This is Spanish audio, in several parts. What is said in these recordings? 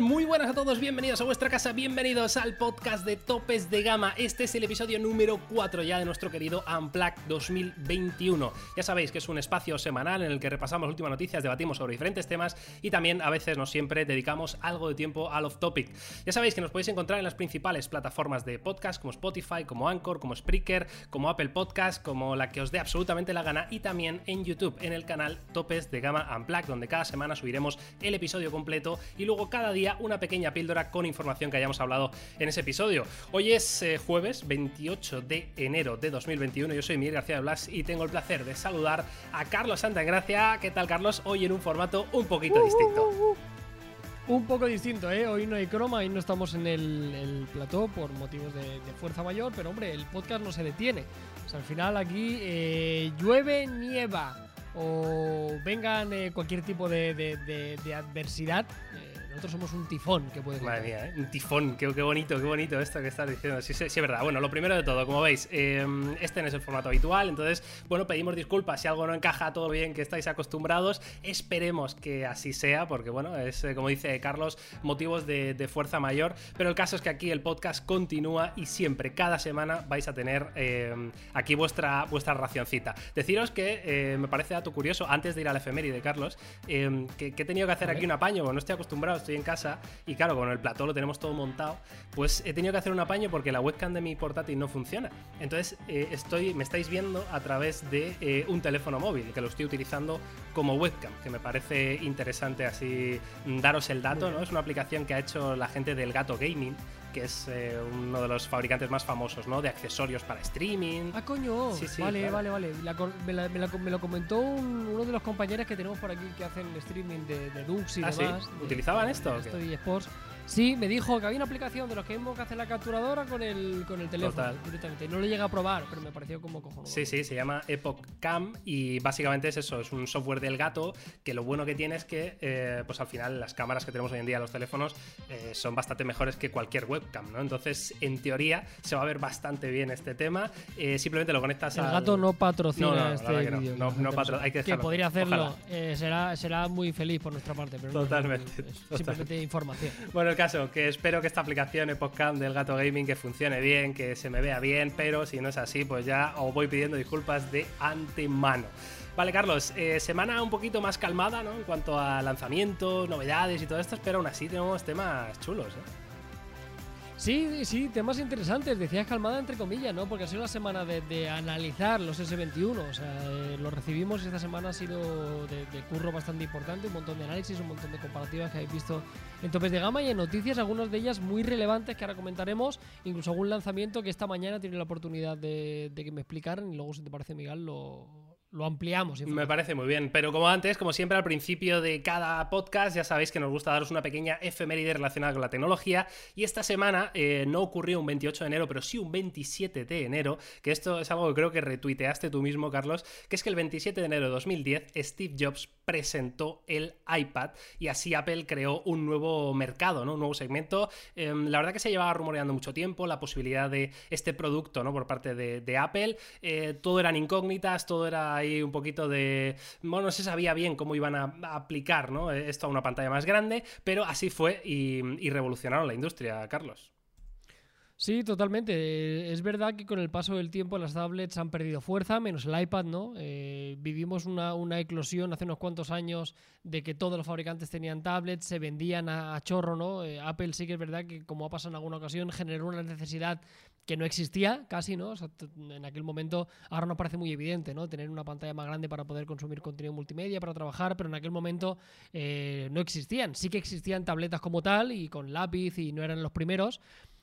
Muy buenas a todos, bienvenidos a vuestra casa, bienvenidos al podcast de Topes de Gama. Este es el episodio número 4 ya de nuestro querido Unplugged 2021. Ya sabéis que es un espacio semanal en el que repasamos últimas noticias, debatimos sobre diferentes temas y también a veces, no siempre, dedicamos algo de tiempo al off-topic. Ya sabéis que nos podéis encontrar en las principales plataformas de podcast como Spotify, como Anchor, como Spreaker, como Apple Podcast, como la que os dé absolutamente la gana y también en YouTube, en el canal Topes de Gama Unplugged, donde cada semana subiremos el episodio completo y luego cada día una pequeña píldora con información que hayamos hablado en ese episodio. Hoy es eh, jueves 28 de enero de 2021. Yo soy Miguel García de Blas y tengo el placer de saludar a Carlos Santagracia. ¿Qué tal, Carlos? Hoy en un formato un poquito distinto. Un poco distinto, ¿eh? Hoy no hay croma, hoy no estamos en el, el plató por motivos de, de fuerza mayor, pero hombre, el podcast no se detiene. O sea, al final aquí eh, llueve, nieva o vengan eh, cualquier tipo de, de- de- de adversidad, eh, nosotros somos un tifón que puede Madre mía, ¿eh? un tifón, qué, qué bonito, qué bonito esto que estás diciendo. Sí, sí, sí, es verdad. Bueno, lo primero de todo, como veis, eh, este no es el formato habitual, entonces, bueno, pedimos disculpas si algo no encaja todo bien que estáis acostumbrados. Esperemos que así sea, porque, bueno, es, eh, como dice Carlos, motivos de, de fuerza mayor. Pero el caso es que aquí el podcast continúa y siempre, cada semana, vais a tener eh, aquí vuestra, vuestra racioncita. Deciros que eh, me parece dato curioso, antes de ir al efeméride, Carlos, eh, que, que he tenido que hacer A aquí un apaño, no estoy acostumbrado, estoy en casa y claro, con el plató lo tenemos todo montado, pues he tenido que hacer un apaño porque la webcam de mi portátil no funciona. Entonces eh, estoy, me estáis viendo a través de eh, un teléfono móvil que lo estoy utilizando como webcam, que me parece interesante así daros el dato, ¿no? Es una aplicación que ha hecho la gente del Gato Gaming, que es eh, uno de los fabricantes más famosos, ¿no? De accesorios para streaming. Ah, coño. Sí, sí, vale, claro. vale, vale. La me, la- me la- me lo comentó un- uno de los compañeros que tenemos por aquí que hacen streaming de, de Dux y Ah, ¿sí? demás. de- ¿Utilizaban esto de esto y Sports. Sí, me dijo que había una aplicación de los que que hacer la capturadora con el, con el teléfono Total. directamente. No lo llegué a probar, pero me pareció como cojonudo. Sí, sí, se llama Epoch Cam y básicamente es eso, es un software del gato que lo bueno que tiene es que eh, pues al final las cámaras que tenemos hoy en día los teléfonos eh, son bastante mejores que cualquier webcam, ¿no? Entonces, en teoría, se va a ver bastante bien este tema. Eh, simplemente lo conectas El al... gato no patrocina No, no, este que no. No- no patro- hay que Que podría hacerlo. Eh, será, será muy feliz por nuestra parte, pero es totalmente. simplemente información. Bueno, el caso, que espero que esta aplicación Epoch Cam del Gato Gaming que funcione bien, que se me vea bien, pero si no es así, pues ya os voy pidiendo disculpas de antemano. Vale, Carlos, eh, semana un poquito más calmada, ¿no? En cuanto a lanzamientos, novedades y todo esto, pero aún así tenemos temas chulos, ¿eh? Sí, sí, temas interesantes. Decías calmada entre comillas, ¿no? Porque ha sido la semana de, de analizar los S21. O sea, eh, lo recibimos y esta semana ha sido de, de curro bastante importante. Un montón de análisis, un montón de comparativas que habéis visto en topes de gama y en noticias, algunas de ellas muy relevantes que ahora comentaremos. Incluso algún lanzamiento que esta mañana tiene la oportunidad de, de que me explicaran y luego, si te parece, Miguel, lo, lo ampliamos. Me parece muy bien, pero como antes, como siempre al principio de cada podcast, ya sabéis que nos gusta daros una pequeña efeméride relacionada con la tecnología y esta semana eh, no ocurrió un 28 de enero, pero sí un 27 de enero, que esto es algo que creo que retuiteaste tú mismo, Carlos, que es que el 27 de enero de 2010 Steve Jobs presentó el iPad y así Apple creó un nuevo mercado, ¿no? un nuevo segmento. Eh, la verdad que se llevaba rumoreando mucho tiempo la posibilidad de este producto ¿no? por parte de, de Apple. Eh, todo eran incógnitas, todo era ahí un poquito de... Bueno, no se sabía bien cómo iban a, aplicar ¿no? esto a una pantalla más grande, pero así fue y, y revolucionaron la industria, Carlos. Sí, totalmente. Eh, Es verdad que con el paso del tiempo las tablets han perdido fuerza, menos el iPad, ¿no? Eh, vivimos una, una eclosión hace unos cuantos años de que todos los fabricantes tenían tablets, se vendían a, chorro, ¿no? Eh, Apple sí que es verdad que, como ha pasado en alguna ocasión, generó una necesidad que no existía casi, ¿no? O sea, en aquel momento ahora nos parece muy evidente, ¿no? Tener una pantalla más grande para poder consumir contenido multimedia, para trabajar, pero en aquel momento no existían. Sí que existían tabletas como tal y con lápiz y no eran los primeros,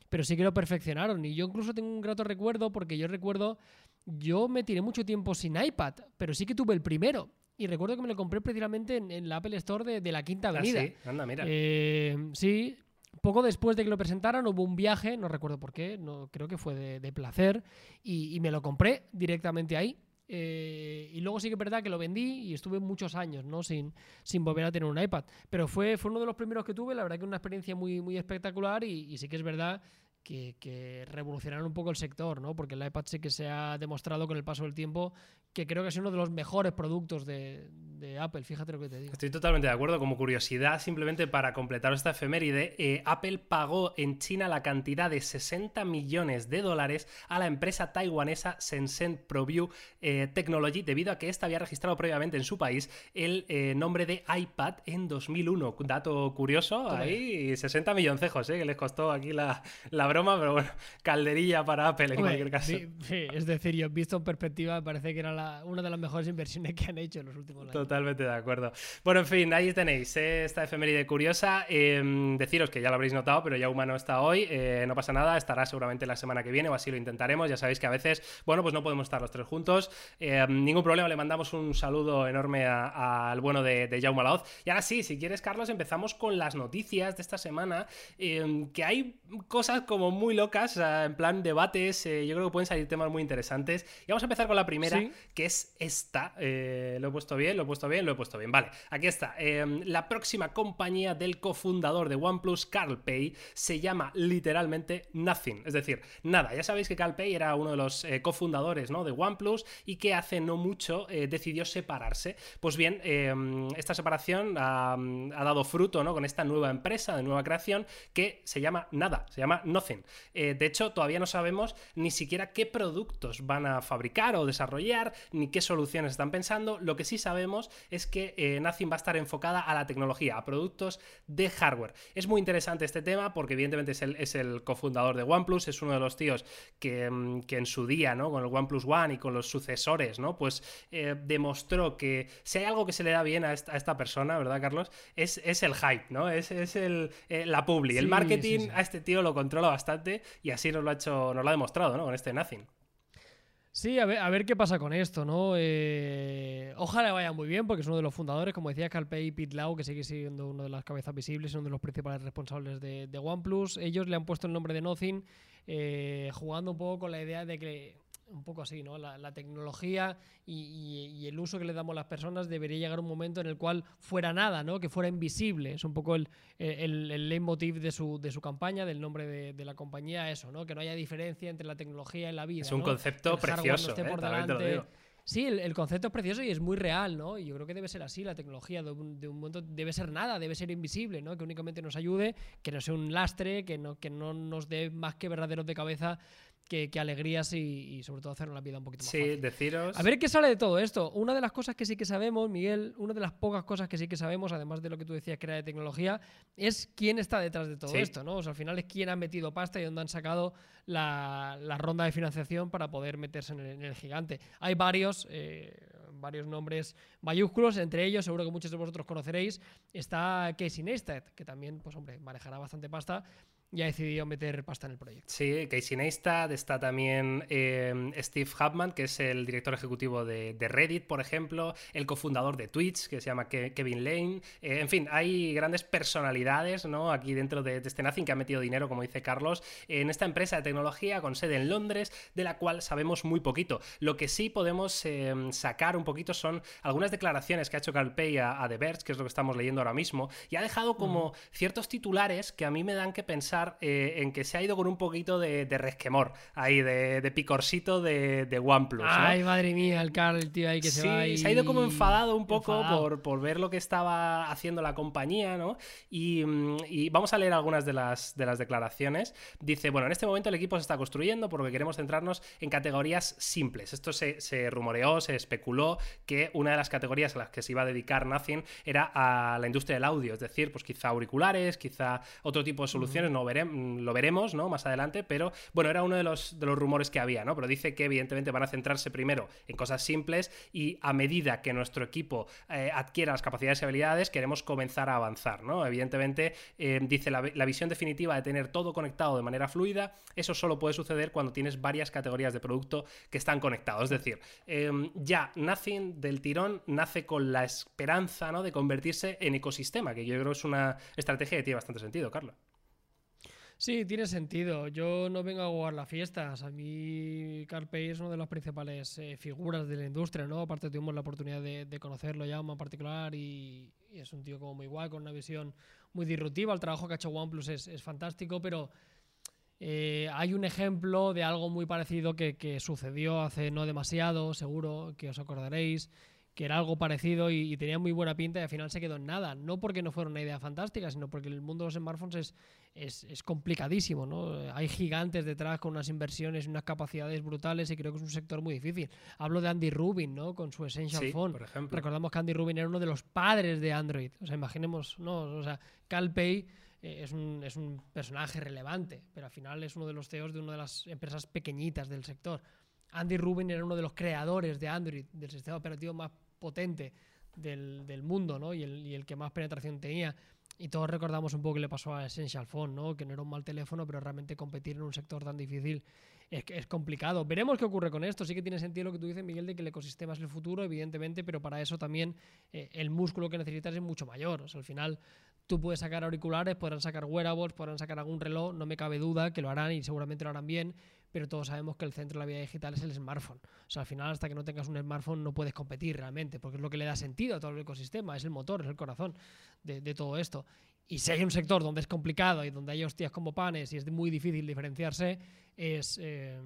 pero sí que lo perfeccionaron. Y yo incluso tengo un grato recuerdo porque yo recuerdo, yo me tiré mucho tiempo sin iPad, pero sí que tuve el primero. Y recuerdo que me lo compré precisamente en, en la Apple Store de, de la Quinta Ah, Avenida. sí, anda, mira. Eh, sí, poco después de que lo presentaran hubo un viaje, no recuerdo por qué, no, creo que fue de, de placer, y, y me lo compré directamente ahí. Eh, y luego sí que es verdad que lo vendí y estuve muchos años ¿no? sin, sin volver a tener un iPad. Pero fue, fue uno de los primeros que tuve, la verdad que una experiencia muy, muy espectacular y, y sí que es verdad que, revolucionaron un poco el sector, ¿no? Porque el iPad sí que se ha demostrado con el paso del tiempo que creo que es uno de los mejores productos de, Apple, fíjate lo que te digo. Estoy totalmente de acuerdo. Como curiosidad, simplemente para completar esta efeméride, eh, Apple pagó en China la cantidad de 60 millones de dólares a la empresa taiwanesa Shenzhen ProView eh, Technology debido a que ésta había registrado previamente en su país el eh, nombre de iPad en 2001. Dato curioso, ahí 60 milloncejos, que les costó aquí la, la broma, pero bueno, calderilla para Apple en cualquier caso. Sí, es decir, yo visto en perspectiva, me parece que era la una de las mejores inversiones que han hecho en los últimos años. Totalmente de acuerdo. Bueno, en fin, ahí tenéis eh, esta efeméride curiosa. Em, deciros que ya lo habréis notado, pero ya humano está hoy. Eh, no pasa nada, estará seguramente la semana que viene o así lo intentaremos. Ya sabéis que a veces, bueno, pues no podemos estar los tres juntos. Em, ningún problema, le mandamos un saludo enorme al bueno de, de Jaume Laoz. Y ahora sí, si quieres, Carlos, empezamos con las noticias de esta semana. Em, que hay cosas como muy locas, en plan debates. Eh, yo creo que pueden salir temas muy interesantes. Y vamos a empezar con la primera, que es esta. Eh, lo he puesto bien, lo he puesto bien, lo he puesto bien. Vale, aquí está. Em, la próxima compañía del cofundador de OnePlus, Carl Pay, se llama literalmente Nothing. Es decir, nada. Ya sabéis que Carl Pay era uno de los eh, cofundadores ¿no? de OnePlus y que hace no mucho eh, decidió separarse. Pues bien, em, esta separación ha, dado fruto ¿no? con esta nueva empresa de nueva creación que se llama nada, se llama Nothing. de hecho, todavía no sabemos ni siquiera qué productos van a fabricar o desarrollar, ni qué soluciones están pensando. Lo que sí sabemos es que eh, va a estar enfocada a la tecnología, a productos de hardware. Es muy interesante este tema porque evidentemente es el, es el cofundador de OnePlus, es uno de los tíos que, mm, en su día, ¿no? Con el OnePlus One y con los sucesores, ¿no? Pues eh, demostró que si hay algo que se le da bien a esta, persona, ¿verdad, Carlos? Es, es, el hype, ¿no? Es, es el, eh, la publi. el marketing a este tío lo controla bastante y así nos lo ha hecho, nos lo ha demostrado, ¿no? Con este Nothing. Sí, a ver, qué pasa con esto, ¿no? Eh, ojalá vaya muy bien, porque es uno de los fundadores, como decía Calpey y Pete Lau, que sigue siendo uno de las cabezas visibles, uno de los principales responsables de, OnePlus. Ellos le han puesto el nombre de Nothing, eh, jugando un poco con la idea de que un poco así, ¿no? La, tecnología y, el uso que le damos a las personas debería llegar un momento en el cual fuera nada, ¿no? Que fuera invisible. Es un poco el, el, leitmotiv de su, de su campaña, del nombre de, la compañía, eso, ¿no? Que no haya diferencia entre la tecnología y la vida. Es un concepto precioso, ¿eh? Sí, el, concepto es precioso y es muy real, ¿no? Y yo creo que debe ser así, la tecnología de un, momento debe ser nada, debe ser invisible, ¿no? Que únicamente nos ayude, que no sea un lastre, que no, que no nos dé más que verdaderos de cabeza que, alegrías y, sobre todo hacer la vida un poquito más sí, deciros. A ver qué sale de todo esto. Una de las cosas que sí que sabemos, Miguel, una de las pocas cosas que sí que sabemos, además de lo que tú decías que era de tecnología, es quién está detrás de todo esto, ¿no? O sea, al final es quién ha metido pasta y dónde han sacado la, ronda de financiación para poder meterse en el, gigante. Hay varios. Eh, varios nombres mayúsculos, entre ellos, seguro que muchos de vosotros conoceréis, está Casey Neistat, que también, pues hombre, manejará bastante pasta y ha decidido meter pasta en el proyecto. Sí, Casey Neistat, está también eh, Steve Hubman, que es el director ejecutivo de, Reddit, por ejemplo, el cofundador de Twitch, que se llama Kevin Lane. Eh, en fin, hay grandes personalidades ¿no? aquí dentro de, este Nothing que ha metido dinero, como dice Carlos, en esta empresa de tecnología con sede en Londres, de la cual sabemos muy poquito. Lo que sí podemos eh, sacar un poquito son algunas declaraciones que ha hecho Carl Pay a, The Verge, que es lo que estamos leyendo ahora mismo, y ha dejado como ciertos titulares que a mí me dan que pensar eh, en que se ha ido con un poquito de, resquemor, ahí, de, picorcito de, de OnePlus. Ay, madre mía, el Carl, el tío ahí que se va. se ha ido como enfadado un poco Por, ver lo que estaba haciendo la compañía, ¿no? Mm, y, vamos a leer algunas de las, de las declaraciones. Dice, bueno, en este momento el equipo se está construyendo porque queremos centrarnos en categorías simples. Esto se, se rumoreó, se especuló que una de las categorías a las que se iba a dedicar Nothing era a la industria del audio, es decir, pues quizá auriculares, quizá otro tipo de soluciones, no lo veremos, ¿no? Más adelante, pero bueno, era uno de los, de los rumores que había, ¿no? Pero dice que evidentemente van a centrarse primero en cosas simples y a medida que nuestro equipo eh, adquiera las capacidades y habilidades, queremos comenzar a avanzar, ¿no? Evidentemente, eh, dice la, visión definitiva de tener todo conectado de manera fluida, eso solo puede suceder cuando tienes varias categorías de producto que están conectados. Es decir, em, ya Nothing del tirón nace con la esperanza, ¿no? De convertirse en ecosistema, que yo creo es una estrategia que tiene bastante sentido, Carla. Sí, tiene sentido. Yo no vengo a jugar las fiestas. A mí Carpe es una de las principales eh, figuras de la industria, ¿no? Aparte tuvimos la oportunidad de, conocerlo ya en particular y, es un tío como muy guay, con una visión muy disruptiva. El trabajo que ha hecho OnePlus es, es fantástico, pero Eh, hay un ejemplo de algo muy parecido que, sucedió hace no demasiado, seguro que os acordaréis, que era algo parecido y, tenía muy buena pinta y al final se quedó en nada. No porque no fuera una idea fantástica, sino porque el mundo de los smartphones es, es, complicadísimo. ¿no? Hay gigantes detrás con unas inversiones y unas capacidades brutales y creo que es un sector muy difícil. Hablo de Andy Rubin ¿no? con su Essential Phone. Por ejemplo. Recordamos que Andy Rubin era uno de los padres de Android. O sea, imaginemos, ¿no? o sea, CalPay eh, es, un, es un personaje relevante, pero al final es uno de los CEOs de una de las empresas pequeñitas del sector. Andy Rubin era uno de los creadores de Android, del sistema operativo más potente del, del mundo ¿no? y, el, y el que más penetración tenía. Y todos recordamos un poco que le pasó a Essential Phone, ¿no? que no era un mal teléfono, pero realmente competir en un sector tan difícil es, complicado. Veremos qué ocurre con esto. Sí que tiene sentido lo que tú dices, Miguel, de que el ecosistema es el futuro, evidentemente, pero para eso también eh, el músculo que necesitas es mucho mayor. Al final tú puedes sacar auriculares, podrán sacar wearables, podrán sacar algún reloj, no me cabe duda que lo harán y seguramente lo harán bien, pero todos sabemos que el centro de la vida digital es el smartphone. O sea, al final, hasta que no tengas un smartphone, no puedes competir realmente, porque es lo que le da sentido a todo el ecosistema, es el motor, es el corazón de, todo esto. Y si hay un sector donde es complicado y donde hay hostias como panes y es muy difícil diferenciarse, es, eh,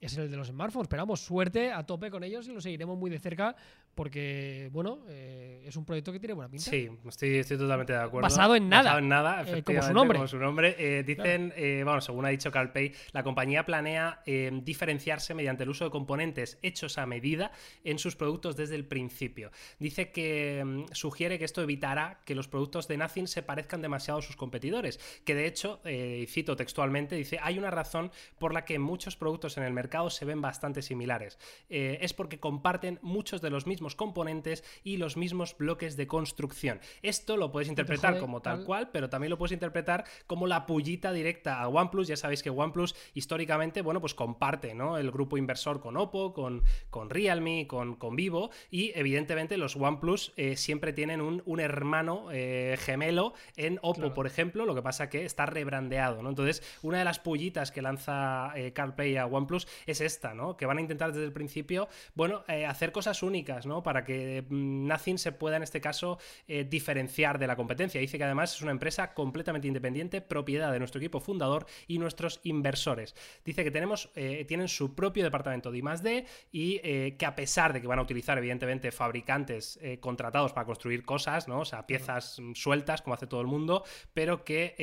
es el de los smartphones. Esperamos suerte a tope con ellos y lo seguiremos muy de cerca porque, bueno, eh, es un proyecto que tiene buena pinta. Sí, estoy, estoy totalmente de acuerdo. Basado en nada. Basado en nada, eh, como su nombre. Como su nombre. Eh, dicen, bueno, según ha dicho CalPay, la compañía planea diferenciarse mediante el uso de componentes hechos a medida en sus productos desde el principio. Dice que mm, sugiere que esto evitará que los productos de Nothing se parezcan demasiado a sus competidores. Que de hecho, y cito textualmente, dice, hay una razón por la que muchos productos en el mercado se ven bastante similares. es porque comparten muchos de los mismos componentes y los mismos bloques de construcción. Esto lo puedes interpretar como tal cual, pero también lo puedes interpretar como la pullita directa a OnePlus. Ya sabéis que OnePlus históricamente, bueno, pues comparte, ¿no? El grupo inversor con Oppo, con, con Realme, con, con Vivo y evidentemente los OnePlus eh, siempre tienen un, hermano eh, gemelo en Oppo, por ejemplo, lo que pasa que está rebrandeado, ¿no? Entonces, una de las pullitas que lanza eh, CarPlay a OnePlus es esta, ¿no? Que van a intentar desde el principio, bueno, hacer cosas únicas, ¿no? Para que mm, Nothing se pueda en este caso eh, diferenciar de la competencia. Dice que además es una empresa completamente independiente, propiedad de nuestro equipo fundador y nuestros inversores. Dice que tenemos, eh, tienen su propio departamento de I+D y eh, que a pesar de que van a utilizar evidentemente fabricantes contratados para construir cosas, ¿no? O sea, piezas sueltas como hace todo el mundo, pero que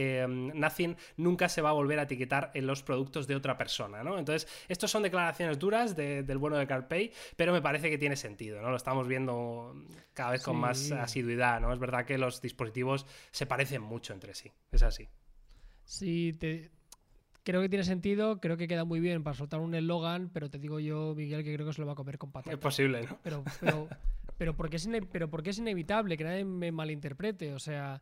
Nothing nunca se va a volver a etiquetar en los productos de otra persona, ¿no? Entonces, estos son declaraciones duras del bueno de CarPay, pero me parece que tiene sentido, ¿no? Estamos viendo cada vez con más asiduidad, ¿no? Es verdad que los dispositivos se parecen mucho entre sí, es así. Sí, creo que tiene sentido, creo que queda muy bien para soltar un eslogan, pero te digo yo, Miguel, que creo que se lo va a comer con patatas. Es posible, ¿no? Pero, pero, porque, es pero porque es inevitable, que nadie me malinterprete, o sea...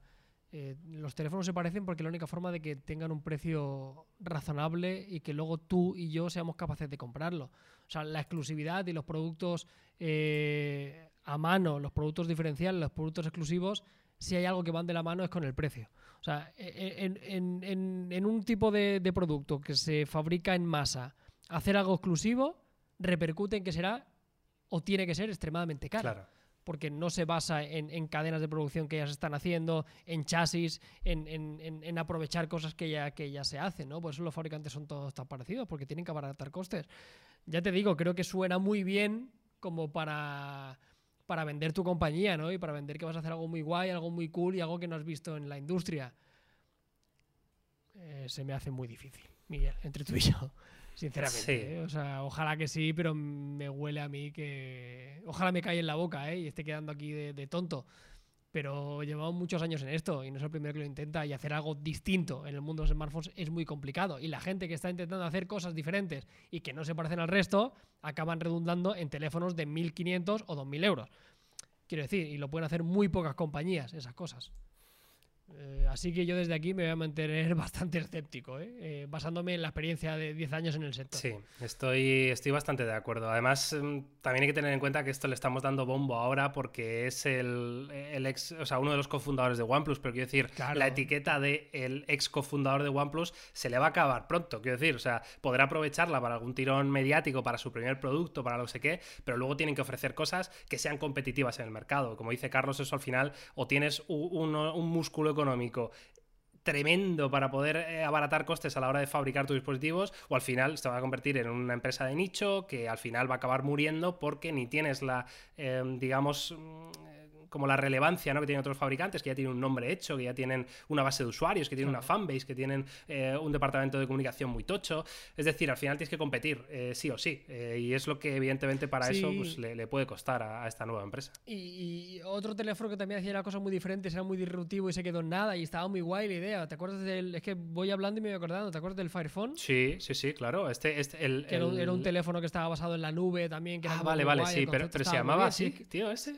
Eh, los teléfonos se parecen porque la única forma de que tengan un precio razonable y que luego tú y yo seamos capaces de comprarlo. O sea, la exclusividad y los productos eh, a mano, los productos diferenciales, los productos exclusivos, si hay algo que van de la mano es con el precio. O sea, e, e, en, un tipo de, producto que se fabrica en masa, hacer algo exclusivo repercute en que será o tiene que ser extremadamente caro. Porque no se basa en, cadenas de producción que ya se están haciendo, en chasis, en, aprovechar cosas que ya, que ya se hacen, ¿no? Por eso los fabricantes son todos tan parecidos, porque tienen que abaratar costes. Ya te digo, creo que suena muy bien como para, para vender tu compañía, ¿no? Y para vender que vas a hacer algo muy guay, algo muy cool y algo que no has visto en la industria. Eh, se me hace muy difícil, Miguel, entre tú y yo. Sinceramente, ¿eh? o sea, ojalá que sí, pero me huele a mí que. Ojalá me caiga en la boca, ¿eh? Y esté quedando aquí de tonto pero llevamos muchos años en esto y no es el primero que lo intenta y hacer algo distinto en el mundo de los smartphones es muy complicado y la gente que está intentando hacer cosas diferentes y que no se parecen al resto acaban redundando en teléfonos de 1.500 o 2.000 euros. Quiero decir, y lo pueden hacer muy pocas compañías, esas cosas. Eh, así que yo desde aquí me voy a mantener bastante escéptico, ¿eh? Eh, basándome en la experiencia de 10 años en el sector. Sí, estoy, estoy bastante de acuerdo. Además, mm, también hay que tener en cuenta que esto le estamos dando bombo ahora porque es el, ex, o sea, uno de los cofundadores de OnePlus, pero quiero decir, la etiqueta de el ex cofundador de OnePlus se le va a acabar pronto, quiero decir, o sea, podrá aprovecharla para algún tirón mediático, para su primer producto, para lo sé qué, pero luego tienen que ofrecer cosas que sean competitivas en el mercado. Como dice Carlos, eso al final o tienes un, un músculo económico tremendo para poder eh, abaratar costes a la hora de fabricar tus dispositivos, o al final se va a convertir en una empresa de nicho que al final va a acabar muriendo porque ni tienes la, eh, digamos, como la relevancia ¿no? que tienen otros fabricantes, que ya tienen un nombre hecho, que ya tienen una base de usuarios, que tienen una fanbase, que tienen eh, un departamento de comunicación muy tocho. Es decir, al final tienes que competir, eh, sí o sí. Eh, y es lo que, evidentemente, para eso pues, le, puede costar a, esta nueva empresa. Y, otro teléfono que también hacía una cosa muy diferente, era muy disruptivo y se quedó en nada y estaba muy guay la idea. ¿Te acuerdas del.? Es que voy hablando y me voy acordando. ¿Te acuerdas del Fire Phone? Sí, sí, sí, claro. Este, este el, Era, un, teléfono que estaba basado en la nube también. Que ah, vale, vale, sí, pero, se llamaba así, tío, ese.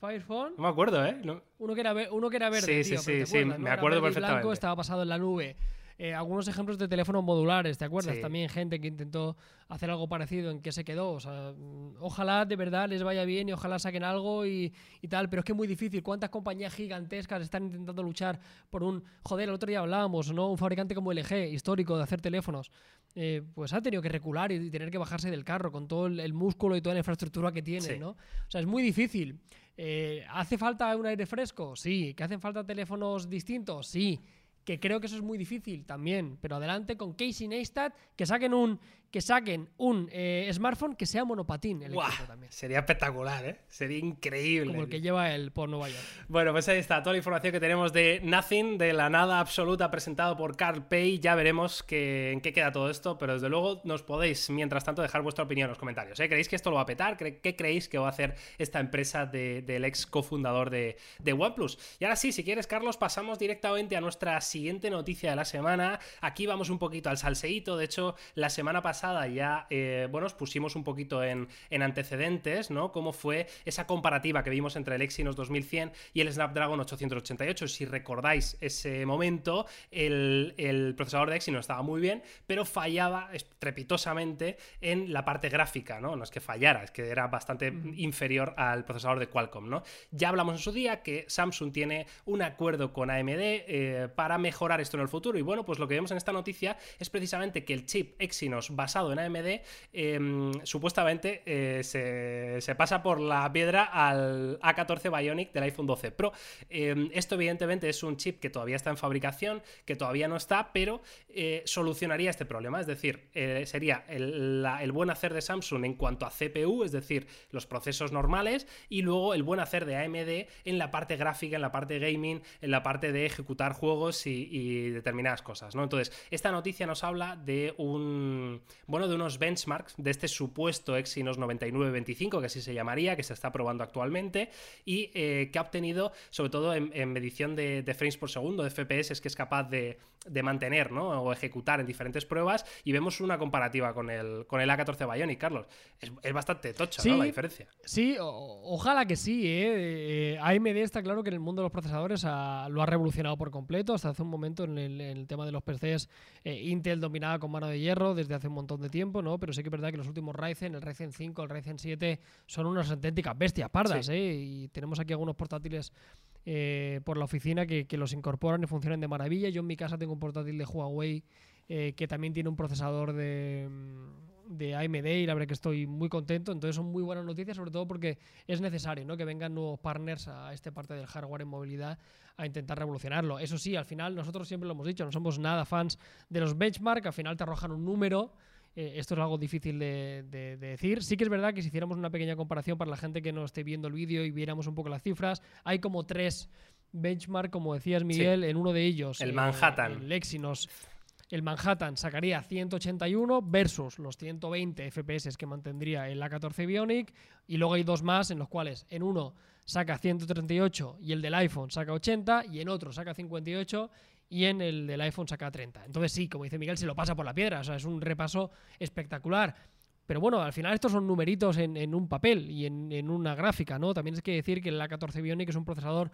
Fire no me acuerdo, ¿eh? Uno, que era uno que era verde. Sí, sí, sí, me acuerdo perfectamente. Blanco, estaba pasado en la nube. Eh, algunos ejemplos de teléfonos modulares, ¿te acuerdas? También gente que intentó hacer algo parecido, ¿en qué se quedó? O sea, mm, ojalá de verdad les vaya bien y ojalá saquen algo y, tal, pero es que es muy difícil. ¿Cuántas compañías gigantescas están intentando luchar por un... Joder, el otro día hablábamos, ¿no? Un fabricante como LG, histórico de hacer teléfonos, eh, pues ha tenido que recular y, tener que bajarse del carro con todo el, músculo y toda la infraestructura que tiene, ¿no? O sea, es muy difícil. Eh, ¿Hace falta un aire fresco? Sí. ¿Que hacen falta teléfonos distintos? Sí. Que creo que eso es muy difícil también. Pero adelante con Casey Neistat, que saquen un que saquen un eh, smartphone que sea monopatín también. Sería espectacular, ¿eh? Sería increíble. Como el que lleva el por Nueva York. Bueno, pues ahí está toda la información que tenemos de Nothing, de la nada absoluta, presentado por Carl Pay. Ya veremos en qué queda todo esto, pero desde luego nos podéis, mientras tanto, dejar vuestra opinión en los comentarios. ¿eh? ¿Creéis que esto lo va a petar? ¿Qué creéis que va a hacer esta empresa del ex cofundador de, de OnePlus? Y ahora sí, si quieres, Carlos, pasamos directamente a nuestra siguiente noticia de la semana. Aquí vamos un poquito al salseíto. De hecho, la semana pasada ya, eh, bueno, os pusimos un poquito en, antecedentes, ¿no? Cómo fue esa comparativa que vimos entre el Exynos 2100 y el Snapdragon 888. Si recordáis ese momento, el, procesador de Exynos estaba muy bien, pero fallaba estrepitosamente en la parte gráfica, ¿no? No es que fallara, es que era bastante inferior al procesador de Qualcomm, ¿no? Ya hablamos en su día que Samsung tiene un acuerdo con AMD eh, para mejorar esto en el futuro. Y bueno, pues lo que vemos en esta noticia es precisamente que el chip Exynos basado en AMD, em, supuestamente eh, se, pasa por la piedra al A14 Bionic del iPhone 12 Pro. Em, esto evidentemente es un chip que todavía está en fabricación, que todavía no está, pero eh, solucionaría este problema. Es decir, eh, sería el, el, buen hacer de Samsung en cuanto a CPU, es decir, los procesos normales, y luego el buen hacer de AMD en la parte gráfica, en la parte gaming, en la parte de ejecutar juegos y, y determinadas cosas. ¿no? Entonces, esta noticia nos habla de un bueno, de unos benchmarks de este supuesto Exynos 9925, que así se llamaría, que se está probando actualmente, y eh, que ha obtenido, sobre todo en, medición de, frames por segundo, de FPS, es que es capaz de, mantener ¿no? o ejecutar en diferentes pruebas, y vemos una comparativa con el, con el A14 Bionic, Carlos. Es, bastante tocha ¿no? la diferencia. Sí, ojalá que sí. ¿eh? ¿eh? AMD está claro que en el mundo de los procesadores lo ha revolucionado por completo. Hasta hace un momento en el, tema de los PCs, eh, Intel dominaba con mano de hierro desde hace un montón de tiempo, ¿no? Pero sí que es verdad que los últimos Ryzen, el Ryzen 5, el Ryzen 7, son unas auténticas bestias pardas, ¿eh? Y tenemos aquí algunos portátiles eh, por la oficina que, los incorporan y funcionan de maravilla. Yo en mi casa tengo un portátil de Huawei eh, que también tiene un procesador de, de AMD y la verdad que estoy muy contento. Entonces son muy buenas noticias, sobre todo porque es necesario ¿no? que vengan nuevos partners a esta parte del hardware en movilidad a intentar revolucionarlo. Eso sí, al final nosotros siempre lo hemos dicho, no somos nada fans de los benchmark, al final te arrojan un número eh, esto es algo difícil de, decir. Sí que es verdad que si hiciéramos una pequeña comparación para la gente que no esté viendo el vídeo y viéramos un poco las cifras, hay como tres benchmark, como decías Miguel, en uno de ellos. El Manhattan. El Exynos. El Manhattan sacaría 181 versus los 120 FPS que mantendría el A14 Bionic. Y luego hay dos más en los cuales en uno saca 138 y el del iPhone saca 80 y en otro saca 58 y en el del iPhone saca 30. Entonces sí, como dice Miguel, se lo pasa por la piedra, o sea, es un repaso espectacular. Pero bueno, al final estos son numeritos en, un papel y en, una gráfica, ¿no? También es que decir que el A14 Bionic es un procesador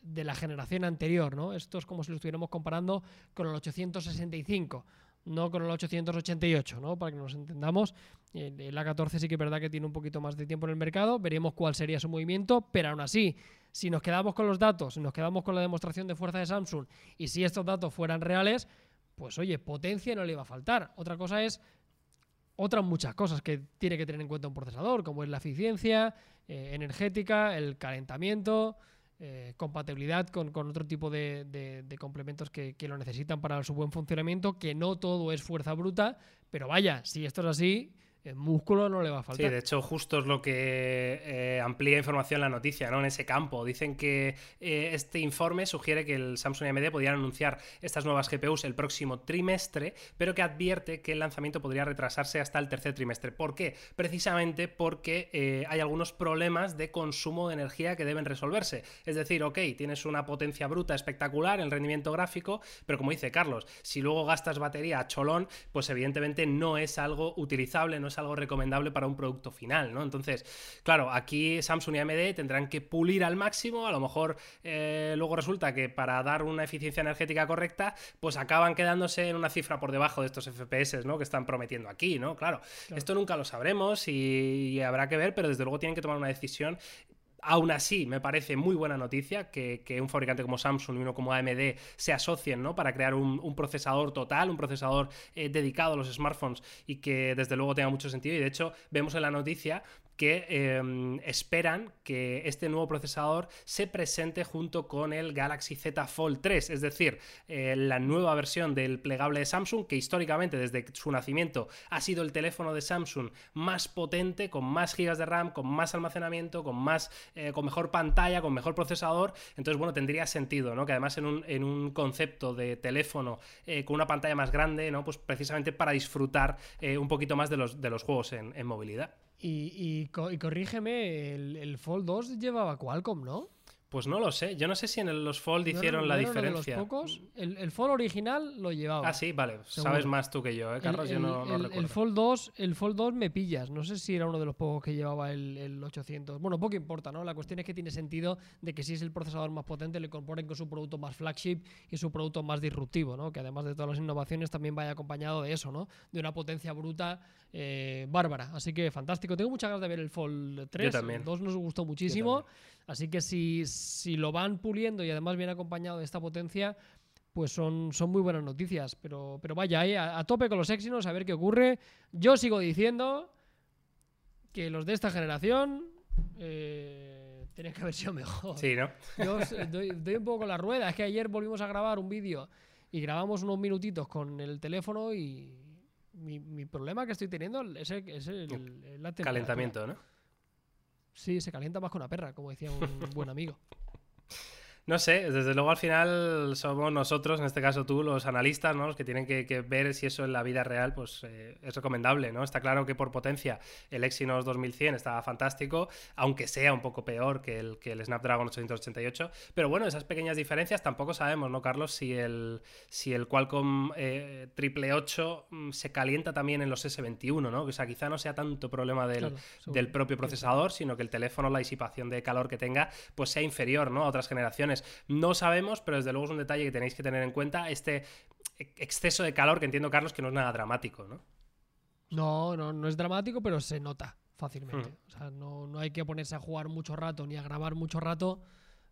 de la generación anterior, ¿no? Esto es como si lo estuviéramos comparando con el 865 no con el 888, ¿no? Para que nos entendamos. El A14 sí que es verdad que tiene un poquito más de tiempo en el mercado, veremos cuál sería su movimiento, pero aún así, si nos quedamos con los datos, nos quedamos con la demostración de fuerza de Samsung y si estos datos fueran reales, pues oye, potencia no le va a faltar. Otra cosa es otras muchas cosas que tiene que tener en cuenta un procesador, como es la eficiencia eh, energética, el calentamiento, eh, compatibilidad con, otro tipo de, complementos que, que, lo necesitan para su buen funcionamiento, que no todo es fuerza bruta, pero vaya, si esto es así, el músculo no le va a faltar. Sí, de hecho, justo es lo que eh, amplía información la noticia, ¿no? En ese campo. Dicen que eh, este informe sugiere que el Samsung y AMD podrían anunciar estas nuevas GPUs el próximo trimestre, pero que advierte que el lanzamiento podría retrasarse hasta el tercer trimestre. ¿Por qué? Precisamente porque eh, hay algunos problemas de consumo de energía que deben resolverse. Es decir, ok, tienes una potencia bruta espectacular, el rendimiento gráfico, pero como dice Carlos, si luego gastas batería a cholón, pues evidentemente no es algo utilizable, no es algo recomendable para un producto final, ¿no? Entonces, claro, aquí Samsung y AMD tendrán que pulir al máximo, a lo mejor eh, luego resulta que para dar una eficiencia energética correcta, pues acaban quedándose en una cifra por debajo de estos FPS, ¿no? Que están prometiendo aquí, ¿no? Claro, esto nunca lo sabremos y habrá que ver, pero desde luego tienen que tomar una decisión Aún así, me parece muy buena noticia que, un fabricante como Samsung y uno como AMD se asocien ¿no? para crear un, procesador total, un procesador eh, dedicado a los smartphones y que desde luego tenga mucho sentido. Y de hecho, vemos en la noticia que em, esperan que este nuevo procesador se presente junto con el Galaxy Z Fold 3, es decir, eh, la nueva versión del plegable de Samsung, que históricamente desde su nacimiento ha sido el teléfono de Samsung más potente, con más gigas de RAM, con más almacenamiento, con más, eh, con mejor pantalla, con mejor procesador. Entonces, bueno, tendría sentido, ¿no? Que además en un, concepto de teléfono eh, con una pantalla más grande, ¿no? Pues precisamente para disfrutar un poquito más de los, de los juegos en movilidad. Y, corrígeme, el, el Fold 2 llevaba Qualcomm, ¿no? Pues no lo sé. Yo no sé si en los Fold hicieron la diferencia. los pocos. El, el, Fold original lo llevaba. Ah, sí, vale. Sabes más tú que yo, ¿eh, Carlos? yo no, recuerdo. El Fold 2, el Fold 2 me pillas. No sé si era uno de los pocos que llevaba el, 800. Bueno, poco importa, ¿no? La cuestión es que tiene sentido de que si es el procesador más potente, le incorporen con su producto más flagship y su producto más disruptivo, ¿no? Que además de todas las innovaciones también vaya acompañado de eso, ¿no? De una potencia bruta eh, bárbara. Así que fantástico. Tengo muchas ganas de ver el Fold 3. Yo también. El 2 nos gustó muchísimo. Así que si, si lo van puliendo y además viene acompañado de esta potencia, pues son, son muy buenas noticias. Pero, pero vaya, eh, a, tope con los Exynos, a ver qué ocurre. Yo sigo diciendo que los de esta generación eh, tienen que haber sido mejor. Sí, ¿no? Yo doy, un poco la rueda. Es que ayer volvimos a grabar un vídeo y grabamos unos minutitos con el teléfono y mi, mi problema que estoy teniendo es el, es el calentamiento, ¿no? Sí, se calienta más que una perra, como decía un buen amigo. No sé, desde luego al final somos nosotros, en este caso tú, los analistas, ¿no? Los que tienen que, ver si eso en la vida real pues, eh, es recomendable, ¿no? Está claro que por potencia el Exynos 2100 estaba fantástico, aunque sea un poco peor que el, que el Snapdragon 888. Pero bueno, esas pequeñas diferencias tampoco sabemos, ¿no, Carlos? Si el, si el Qualcomm eh, triple 8 mm, se calienta también en los S21, ¿no? O sea, quizá no sea tanto problema del, del propio procesador, sino que el teléfono, la disipación de calor que tenga, pues sea inferior, ¿no? A otras generaciones. No sabemos, pero desde luego es un detalle que tenéis que tener en cuenta, este exceso de calor que entiendo, Carlos, que no es nada dramático, ¿no? No, no, no es dramático, pero se nota fácilmente. Hmm. O sea, no, hay que ponerse a jugar mucho rato ni a grabar mucho rato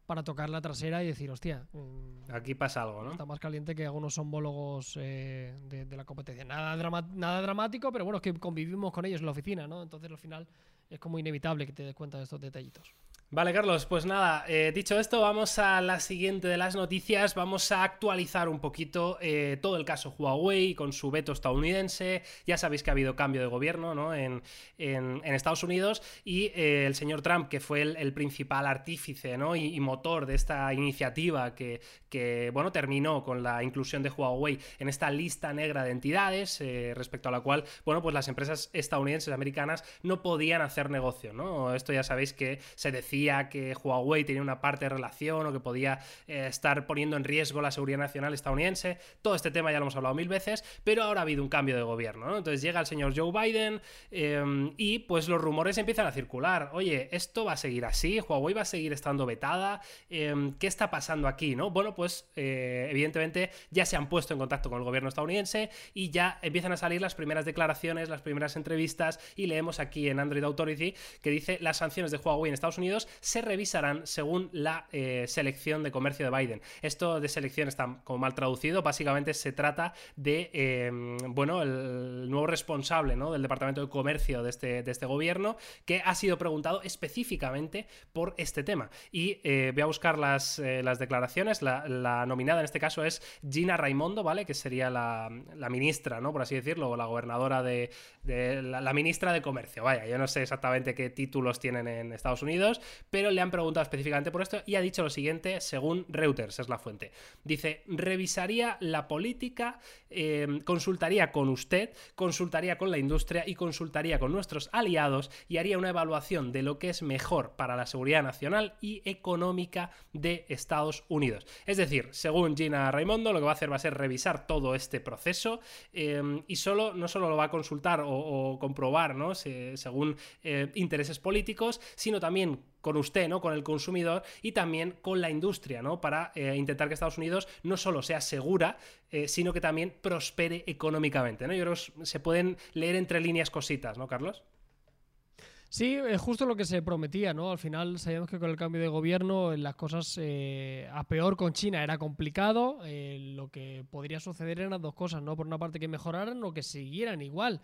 para tocar la trasera y decir, hostia. Mm, Aquí pasa algo, ¿no? Está más caliente que algunos homólogos eh, de, la competencia. Nada, nada dramático, pero bueno, es que convivimos con ellos en la oficina, ¿no? Entonces al final es como inevitable que te des cuenta de estos detallitos. Vale, Carlos, pues nada, eh, dicho esto, vamos a la siguiente de las noticias. Vamos a actualizar un poquito eh, todo el caso Huawei con su veto estadounidense. Ya sabéis que ha habido cambio de gobierno ¿no? en, Estados Unidos y eh, el señor Trump, que fue el, principal artífice ¿no? y, motor de esta iniciativa que, que, bueno, terminó con la inclusión de Huawei en esta lista negra de entidades, respecto a la cual, bueno, pues las empresas estadounidenses americanas no podían hacer negocio. ¿no? Esto ya sabéis que se decía que Huawei tenía una parte de relación o que podía eh, estar poniendo en riesgo la seguridad nacional estadounidense. Todo este tema ya lo hemos hablado mil veces, pero ahora ha habido un cambio de gobierno. Entonces llega el señor Joe Biden em, y pues los rumores empiezan a circular. Oye, esto va a seguir así, Huawei va a seguir estando vetada. Em, ¿Qué está pasando aquí? ¿no? Bueno, pues eh, evidentemente ya se han puesto en contacto con el gobierno estadounidense y ya empiezan a salir las primeras declaraciones, las primeras entrevistas y leemos aquí en Android Authority que dice las sanciones de Huawei en Estados Unidos Se revisarán según la eh, selección de comercio de Biden. Esto de selección está como mal traducido, básicamente se trata de, em, bueno, el nuevo responsable ¿no? del Departamento de Comercio de este, de este gobierno, que ha sido preguntado específicamente por este tema. Y eh, voy a buscar las, eh, las declaraciones, la, nominada en este caso es Gina Raimondo, ¿vale? Que sería la, ministra, ¿no? Por así decirlo, o la gobernadora de, la, ministra de Comercio. Vaya, yo no sé exactamente qué títulos tienen en Estados Unidos, pero le han preguntado específicamente por esto y ha dicho lo siguiente, según Reuters, es la fuente. Dice, revisaría la política, em, consultaría con usted, consultaría con la industria y consultaría con nuestros aliados y haría una evaluación de lo que es mejor para la seguridad nacional y económica de Estados Unidos. Es decir, según Gina Raimondo, lo que va a hacer va a ser revisar todo este proceso em, y solo, no solo lo va a consultar o, comprobar, ¿no? según eh, intereses políticos, sino también con usted, ¿no? Con el consumidor y también con la industria, ¿no? Para eh, intentar que Estados Unidos no solo sea segura, eh, sino que también prospere económicamente, ¿no? Yo creo que se pueden leer entre líneas cositas, ¿no, Carlos? Sí, es justo lo que se prometía, ¿no? Al final sabíamos que con el cambio de gobierno las cosas eh, a peor con China era complicado. lo que podría suceder eran dos cosas, ¿no? Por una parte que mejoraran o que siguieran igual.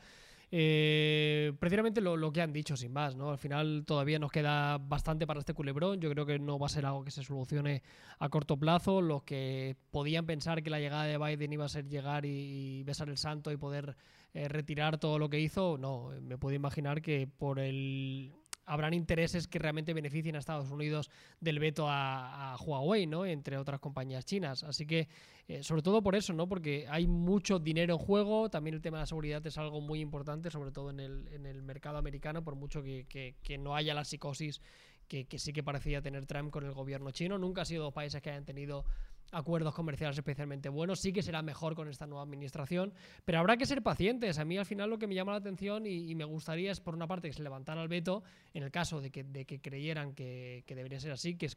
Eh, precisamente lo, que han dicho, sin más, ¿no? Al final todavía nos queda bastante para este culebrón. Yo creo que no va a ser algo que se solucione a corto plazo. Los que podían pensar que la llegada de Biden iba a ser llegar y, besar el santo y poder eh, retirar todo lo que hizo, no. Me puedo imaginar que por el habrán intereses que realmente beneficien a Estados Unidos del veto a, Huawei, ¿no? Entre otras compañías chinas. Así que, eh, sobre todo por eso, ¿no? Porque hay mucho dinero en juego. También el tema de la seguridad es algo muy importante, sobre todo en el, en el mercado americano, por mucho que, que, no haya la psicosis que, que, sí que parecía tener Trump con el gobierno chino. Nunca ha sido dos países que hayan tenido acuerdos comerciales especialmente buenos. Sí que será mejor con esta nueva administración, pero habrá que ser pacientes. A mí al final lo que me llama la atención y, me gustaría es, por una parte, que se levantara el veto en el caso de que, creyeran que, debería ser así, que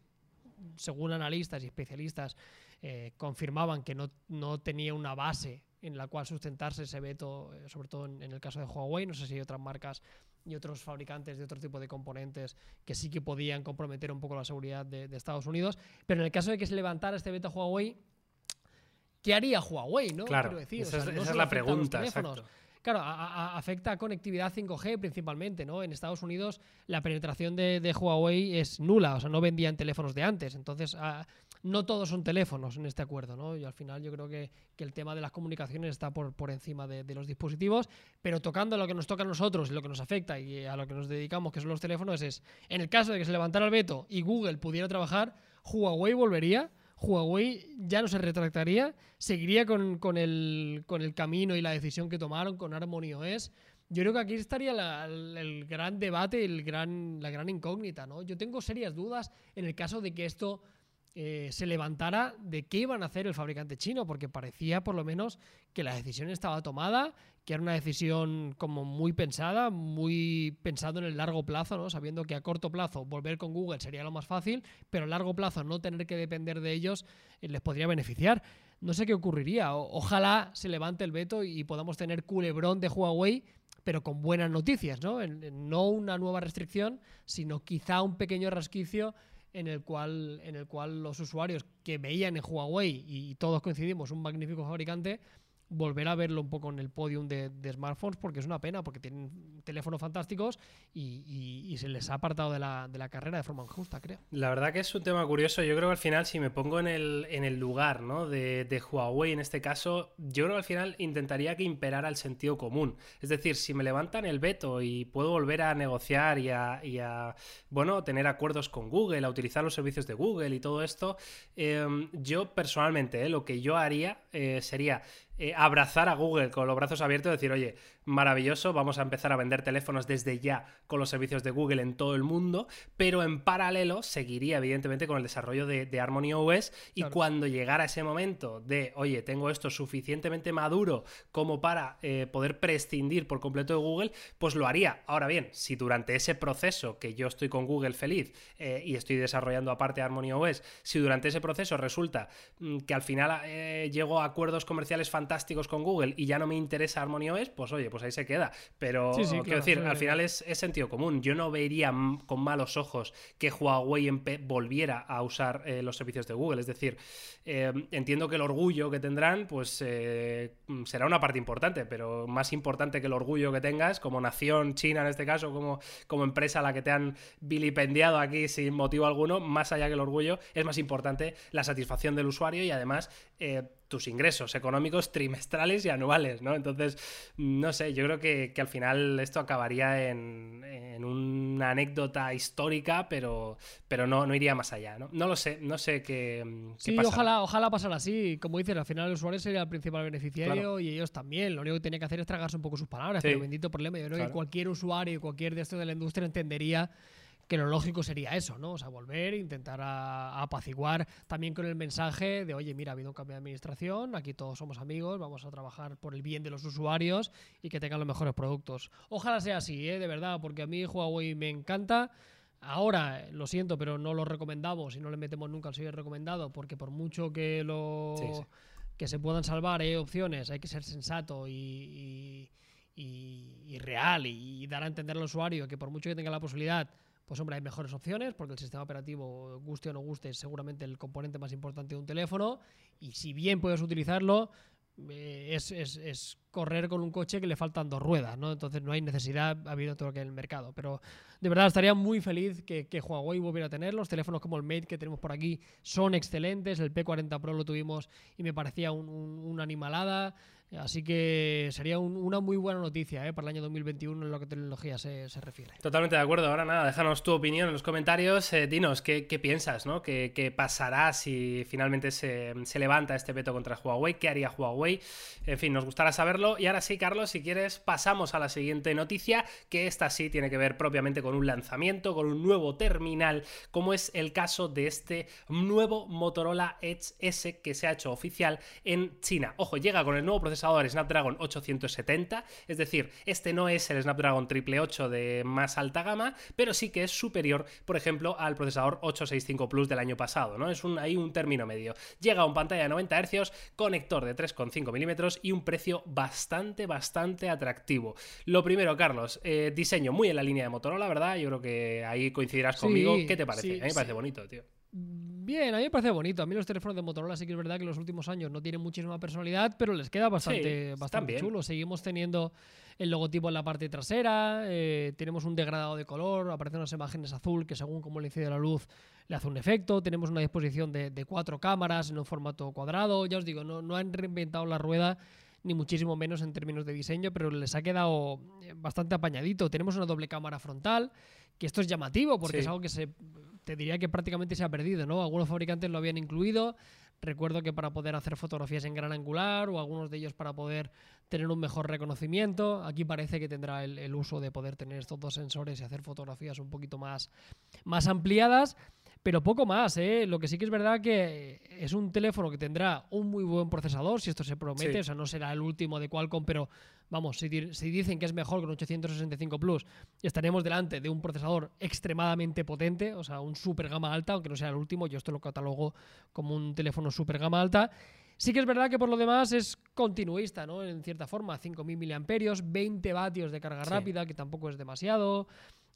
según analistas y especialistas eh, confirmaban que no, no tenía una base en la cual sustentarse ese veto, eh, sobre todo en, el caso de Huawei. No sé si hay otras marcas y otros fabricantes de otro tipo de componentes que sí que podían comprometer un poco la seguridad de, Estados Unidos. Pero en el caso de que se levantara este veto a Huawei, ¿qué haría Huawei? ¿no? Claro, esa, es, la pregunta. Claro, afecta a conectividad 5G principalmente, ¿no? En Estados Unidos la penetración de, Huawei es nula, o sea, no vendían teléfonos de antes. Entonces, no todos son teléfonos en este acuerdo, ¿no? Y al final yo creo que, el tema de las comunicaciones está por, encima de, los dispositivos, pero tocando lo que nos toca a nosotros, lo que nos afecta y a lo que nos dedicamos, que son los teléfonos, es en el caso de que se levantara el veto y Google pudiera trabajar, Huawei volvería. Huawei ya no se retractaría, seguiría con, el, el camino y la decisión que tomaron con Harmony OS. Yo creo que aquí estaría el, gran debate, el gran, la gran incógnita. ¿no? Yo tengo serias dudas en el caso de que esto eh, se levantara de qué iban a hacer el fabricante chino, porque parecía por lo menos que la decisión estaba tomada, que era una decisión como muy pensada, muy pensado en el largo plazo, ¿no? sabiendo que a corto plazo volver con Google sería lo más fácil, pero a largo plazo no tener que depender de ellos eh, les podría beneficiar. No sé qué ocurriría. ojalá se levante el veto y podamos tener culebrón de Huawei pero con buenas noticias, ¿no? no una nueva restricción, sino quizá un pequeño rasquicio en el cual, en el cual los usuarios que veían en Huawei, y todos coincidimos, un magnífico fabricante, volver a verlo un poco en el podium de, smartphones porque es una pena, porque tienen teléfonos fantásticos y, se les ha apartado de la, de la, carrera de forma injusta, creo. La verdad que es un tema curioso. Yo creo que al final, si me pongo en el, en el lugar ¿no? de, Huawei en este caso, yo creo que al final intentaría que imperara el sentido común. Es decir, si me levantan el veto y puedo volver a negociar y a, bueno, tener acuerdos con Google, a utilizar los servicios de Google y todo esto, eh, yo personalmente eh, lo que yo haría eh, sería eh, abrazar a Google con los brazos abiertos y decir, oye, maravilloso, vamos a empezar a vender teléfonos desde ya con los servicios de Google en todo el mundo, pero en paralelo seguiría evidentemente con el desarrollo de, Harmony OS y cuando llegara ese momento de, oye, tengo esto suficientemente maduro como para eh, poder prescindir por completo de Google, pues lo haría. Ahora bien, si durante ese proceso que yo estoy con Google feliz eh, y estoy desarrollando aparte Harmony OS, si durante ese proceso resulta mm, que al final llego a acuerdos comerciales fantásticos con Google y ya no me interesa Harmony OS, pues oye, pues ahí se queda. Pero Sí, sí, quiero claro, decir, al final es, es sentido común. Yo no vería con malos ojos que Huawei volviera a usar eh, los servicios de Google. Es decir, eh, entiendo que el orgullo que tendrán, pues eh, mm, será una parte importante, pero más importante que el orgullo que tengas como nación china en este caso, como, como empresa a la que te han vilipendiado aquí sin motivo alguno, más allá que el orgullo, es más importante la satisfacción del usuario y además eh, tus ingresos económicos trimestrales y anuales, ¿no? Entonces, no sé, yo creo que, que al final esto acabaría en, en una anécdota histórica, pero, pero no, no iría más allá, ¿no? No lo sé, no sé qué, qué Sí, ojalá, ojalá pasara así. Como dices, al final el usuario sería el principal beneficiario Claro. y ellos también. Lo único que tenía que hacer es tragarse un poco sus palabras, Sí. pero bendito problema. Yo creo Claro. que cualquier usuario cualquier de estos de la industria entendería que lo lógico sería eso, ¿no? O sea, volver, intentar a- a apaciguar también con el mensaje de, oye, mira, ha habido un cambio de administración, aquí todos somos amigos, vamos a trabajar por el bien de los usuarios y que tengan los mejores productos. Ojalá sea así, ¿eh? de verdad, porque a mí Huawei me encanta. Ahora, eh, lo siento, pero no lo recomendamos y no le metemos nunca al sello recomendado, porque por mucho que lo Sí, sí. que se puedan salvar hay opciones, hay que ser sensato y, y- y- y real y, y dar a entender al usuario que por mucho que tenga la posibilidad, pues hombre, hay mejores opciones, porque el sistema operativo, guste o no guste, es seguramente el componente más importante de un teléfono, y si bien puedes utilizarlo, eh, es, es- es correr con un coche que le faltan dos ruedas, ¿no? Entonces no hay necesidad, ha habido todo que en el mercado. Pero de verdad estaría muy feliz que, Huawei volviera a tener. Los teléfonos como el Mate que tenemos por aquí son excelentes. El P40 Pro lo tuvimos y me parecía un- un- una animalada. Así que sería un- una muy buena noticia ¿eh? para el año 2021 en lo que tecnología se, refiere. Totalmente de acuerdo. Ahora nada, déjanos tu opinión en los comentarios. Eh, dinos qué, piensas, ¿no? ¿Qué, qué pasará si finalmente se, se levanta este veto contra Huawei? ¿Qué haría Huawei? En fin, nos gustará saberlo. Y ahora sí, Carlos, si quieres, pasamos a la siguiente noticia, que esta sí tiene que ver propiamente con un lanzamiento, con un nuevo terminal, como es el caso de este nuevo Motorola Edge S que se ha hecho oficial en China. Ojo, llega con el nuevo procesador Snapdragon 870, es decir, este no es el Snapdragon 888 de más alta gama, pero sí que es superior, por ejemplo, al procesador 865 Plus del año pasado, ¿no? Es un, ahí un término medio. Llega a un pantalla de 90 Hz, conector de 3,5 milímetros y un precio bastante, bastante atractivo. Lo primero, Carlos, eh, diseño muy en la línea de Motorola, ¿verdad? Yo creo que ahí coincidirás Sí, conmigo. ¿Qué te parece? sí, a mí me parece bonito, tío. Bien, a mí me parece bonito. A mí los teléfonos de Motorola sí que es verdad que en los últimos años no tienen muchísima personalidad, pero les queda bastante, bastante chulo. Seguimos teniendo el logotipo en la parte trasera, eh, tenemos un degradado de color, aparecen unas imágenes azul que según cómo le incide la luz le hace un efecto. Tenemos una disposición de, de cuatro cámaras en un formato cuadrado. Ya os digo, no, no han reinventado la rueda ni muchísimo menos en términos de diseño, pero les ha quedado eh, bastante apañadito. Tenemos una doble cámara frontal, que esto es llamativo porque Sí. es algo que se te diría que prácticamente se ha perdido, ¿no? Algunos fabricantes lo habían incluido. Recuerdo que para poder hacer fotografías en gran angular o algunos de ellos para poder tener un mejor reconocimiento. Aquí parece que tendrá el, el uso de poder tener estos dos sensores y hacer fotografías un poquito más, más ampliadas. Pero poco más, ¿eh? Lo que sí que es verdad que es un teléfono que tendrá un muy buen procesador, si esto se promete, Sí. o sea, no será el último de Qualcomm, pero vamos, si, di- si dicen que es mejor que un 865 Plus, estaremos delante de un procesador extremadamente potente, o sea, un super gama alta, aunque no sea el último, yo esto lo catalogo como un teléfono super gama alta. Sí que es verdad que por lo demás es continuista, ¿no? En cierta forma, 5.000 mAh, 20 vatios de carga Sí. rápida, que tampoco es demasiado.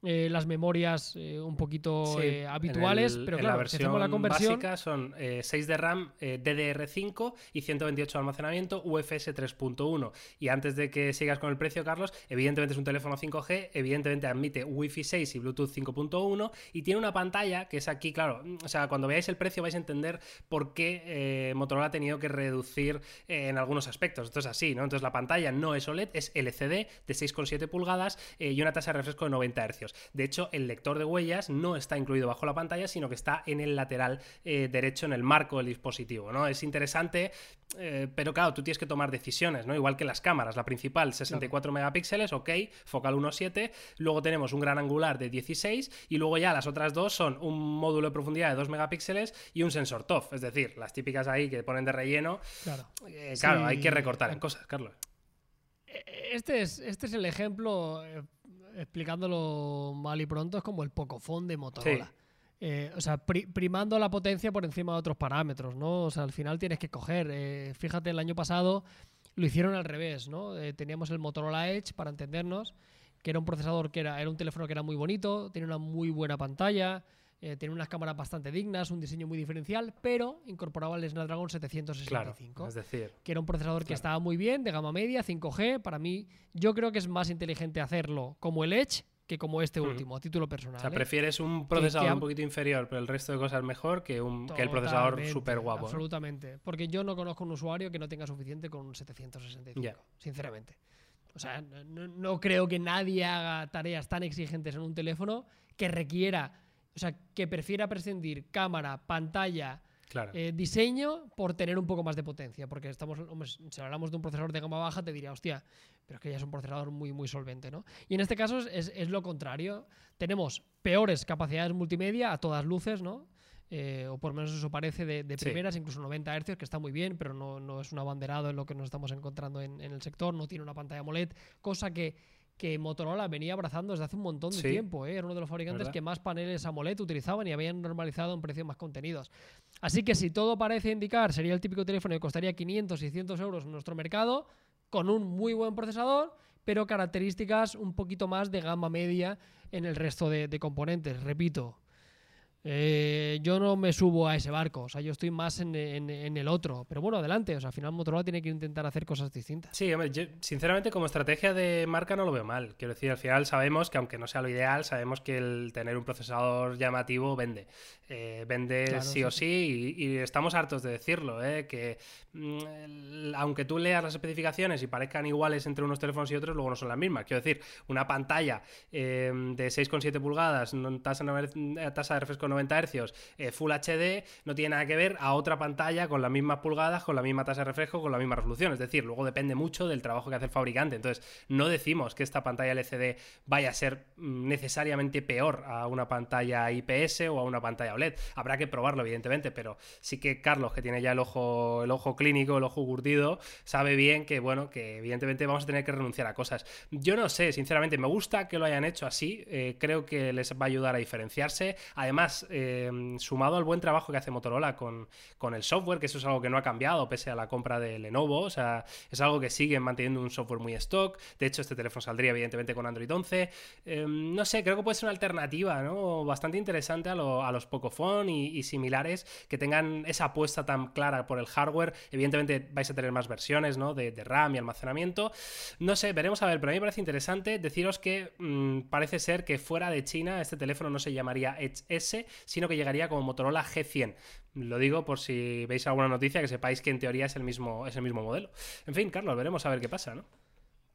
Eh, las memorias eh, un poquito Sí, eh, habituales, el- pero claro, la si hacemos la conversión, básica son eh, 6 de RAM, eh, DDR5 y 128 de almacenamiento, UFS 3.1. Y antes de que sigas con el precio, Carlos, evidentemente es un teléfono 5G, evidentemente admite Wi-Fi 6 y Bluetooth 5.1 y tiene una pantalla que es aquí, claro, o sea, cuando veáis el precio vais a entender por qué Motorola ha tenido que reducir en algunos aspectos. Esto es así, ¿no? Entonces la pantalla no es OLED, es LCD de 6,7 pulgadas y una tasa de refresco de 90 Hz. De hecho, el lector de huellas no está incluido bajo la pantalla, sino que está en el lateral eh, derecho, en el marco del dispositivo, ¿no? Es interesante, eh, pero claro, tú tienes que tomar decisiones, ¿no? Igual que las cámaras, la principal 64 megapíxeles, ok, focal 1.7, luego tenemos un gran angular de 16 y luego ya las otras dos son un módulo de profundidad de 2 megapíxeles y un sensor TOF, es decir, las típicas ahí que ponen de relleno, claro. eh, claro, Sí. hay que recortar en cosas, Carlos. Este es, este es el ejemplo, explicándolo mal y pronto, es como el Pocophone de Motorola. Sí. Eh, o sea, pri- primando la potencia por encima de otros parámetros, ¿no? O sea, al final tienes que coger. eh, fíjate, el año pasado lo hicieron al revés, ¿no? Eh, teníamos el Motorola Edge, para entendernos, que era un procesador que era, era un teléfono que era muy bonito, tenía una muy buena pantalla, eh, tenía unas cámaras bastante dignas, un diseño muy diferencial, pero incorporaba el Snapdragon 765. Claro, es decir, que era un procesador que estaba muy bien, de gama media, 5G. Para mí, yo creo que es más inteligente hacerlo como el Edge que como este último, a título personal. o sea, ¿eh? prefieres un procesador que un poquito inferior, pero el resto de cosas mejor que, un, que el procesador súper guapo. Absolutamente. Porque yo no conozco un usuario que no tenga suficiente con un 765, Ya. sinceramente. O sea, no, no creo que nadie haga tareas tan exigentes en un teléfono que requiera, o sea, que prefiera prescindir cámara, pantalla, Claro. eh, diseño por tener un poco más de potencia. Porque estamos, hombre, si hablamos de un procesador de gama baja, te diría, hostia, pero es que ya es un procesador muy, muy solvente, ¿no? Y en este caso es, es lo contrario. Tenemos peores capacidades multimedia a todas luces, ¿no? Eh, o por lo menos eso parece de, de Sí. primeras, incluso 90 Hz, que está muy bien, pero no, no es un abanderado en lo que nos estamos encontrando en, en el sector, no tiene una pantalla AMOLED, cosa que, que Motorola venía abrazando desde hace un montón de Sí. tiempo. ¿eh? Era uno de los fabricantes ¿Verdad? que más paneles AMOLED utilizaban y habían normalizado en precios más contenidos. Así que si todo parece indicar, sería el típico teléfono que costaría 500, 600 euros en nuestro mercado, con un muy buen procesador, pero características un poquito más de gama media en el resto de, de componentes. Repito, eh, yo no me subo a ese barco, o sea, yo estoy más en, en- en el otro. Pero bueno, adelante, o sea, al final Motorola tiene que intentar hacer cosas distintas. Sí, hombre, yo, sinceramente como estrategia de marca no lo veo mal. Quiero decir, al final sabemos que aunque no sea lo ideal, sabemos que el tener un procesador llamativo vende. Eh, vende Claro, sí sí, o sí. y, y estamos hartos de decirlo, ¿eh? que mm, aunque tú leas las especificaciones y parezcan iguales entre unos teléfonos y otros, luego no son las mismas. Quiero decir, una pantalla de 6,7 pulgadas, tasa, tasa de refresco 90 Hz, eh, Full HD, no tiene nada que ver a otra pantalla con las mismas pulgadas, con la misma tasa de refresco, con la misma resolución. Es decir, luego depende mucho del trabajo que hace el fabricante. Entonces, no decimos que esta pantalla LCD vaya a ser mm, necesariamente peor a una pantalla IPS o a una pantalla OLED. Habrá que probarlo, evidentemente, pero sí que Carlos, que tiene ya el ojo, el ojo clínico, el ojo curtido, sabe bien que, bueno, que evidentemente vamos a tener que renunciar a cosas. Yo no sé, sinceramente, me gusta que lo hayan hecho así. eh, creo que les va a ayudar a diferenciarse. Eh, sumado al buen trabajo que hace Motorola con, con el software, que eso es algo que no ha cambiado pese a la compra de Lenovo. O sea, es algo que siguen manteniendo un software muy stock. De hecho, este teléfono saldría, evidentemente, con Android 11. Eh, no sé, creo que puede ser una alternativa, ¿no? Bastante interesante a, a los Pocophone y, y similares que tengan esa apuesta tan clara por el hardware. Evidentemente, vais a tener más versiones, ¿no? De, de RAM y almacenamiento. No sé, veremos a ver, pero a mí me parece interesante deciros que mm, parece ser que fuera de China este teléfono no se llamaría Edge S, sino que llegaría como Motorola G100. Lo digo por si veis alguna noticia que sepáis que en teoría es el mismo, es el mismo modelo. En fin, Carlos, veremos a ver qué pasa, ¿no?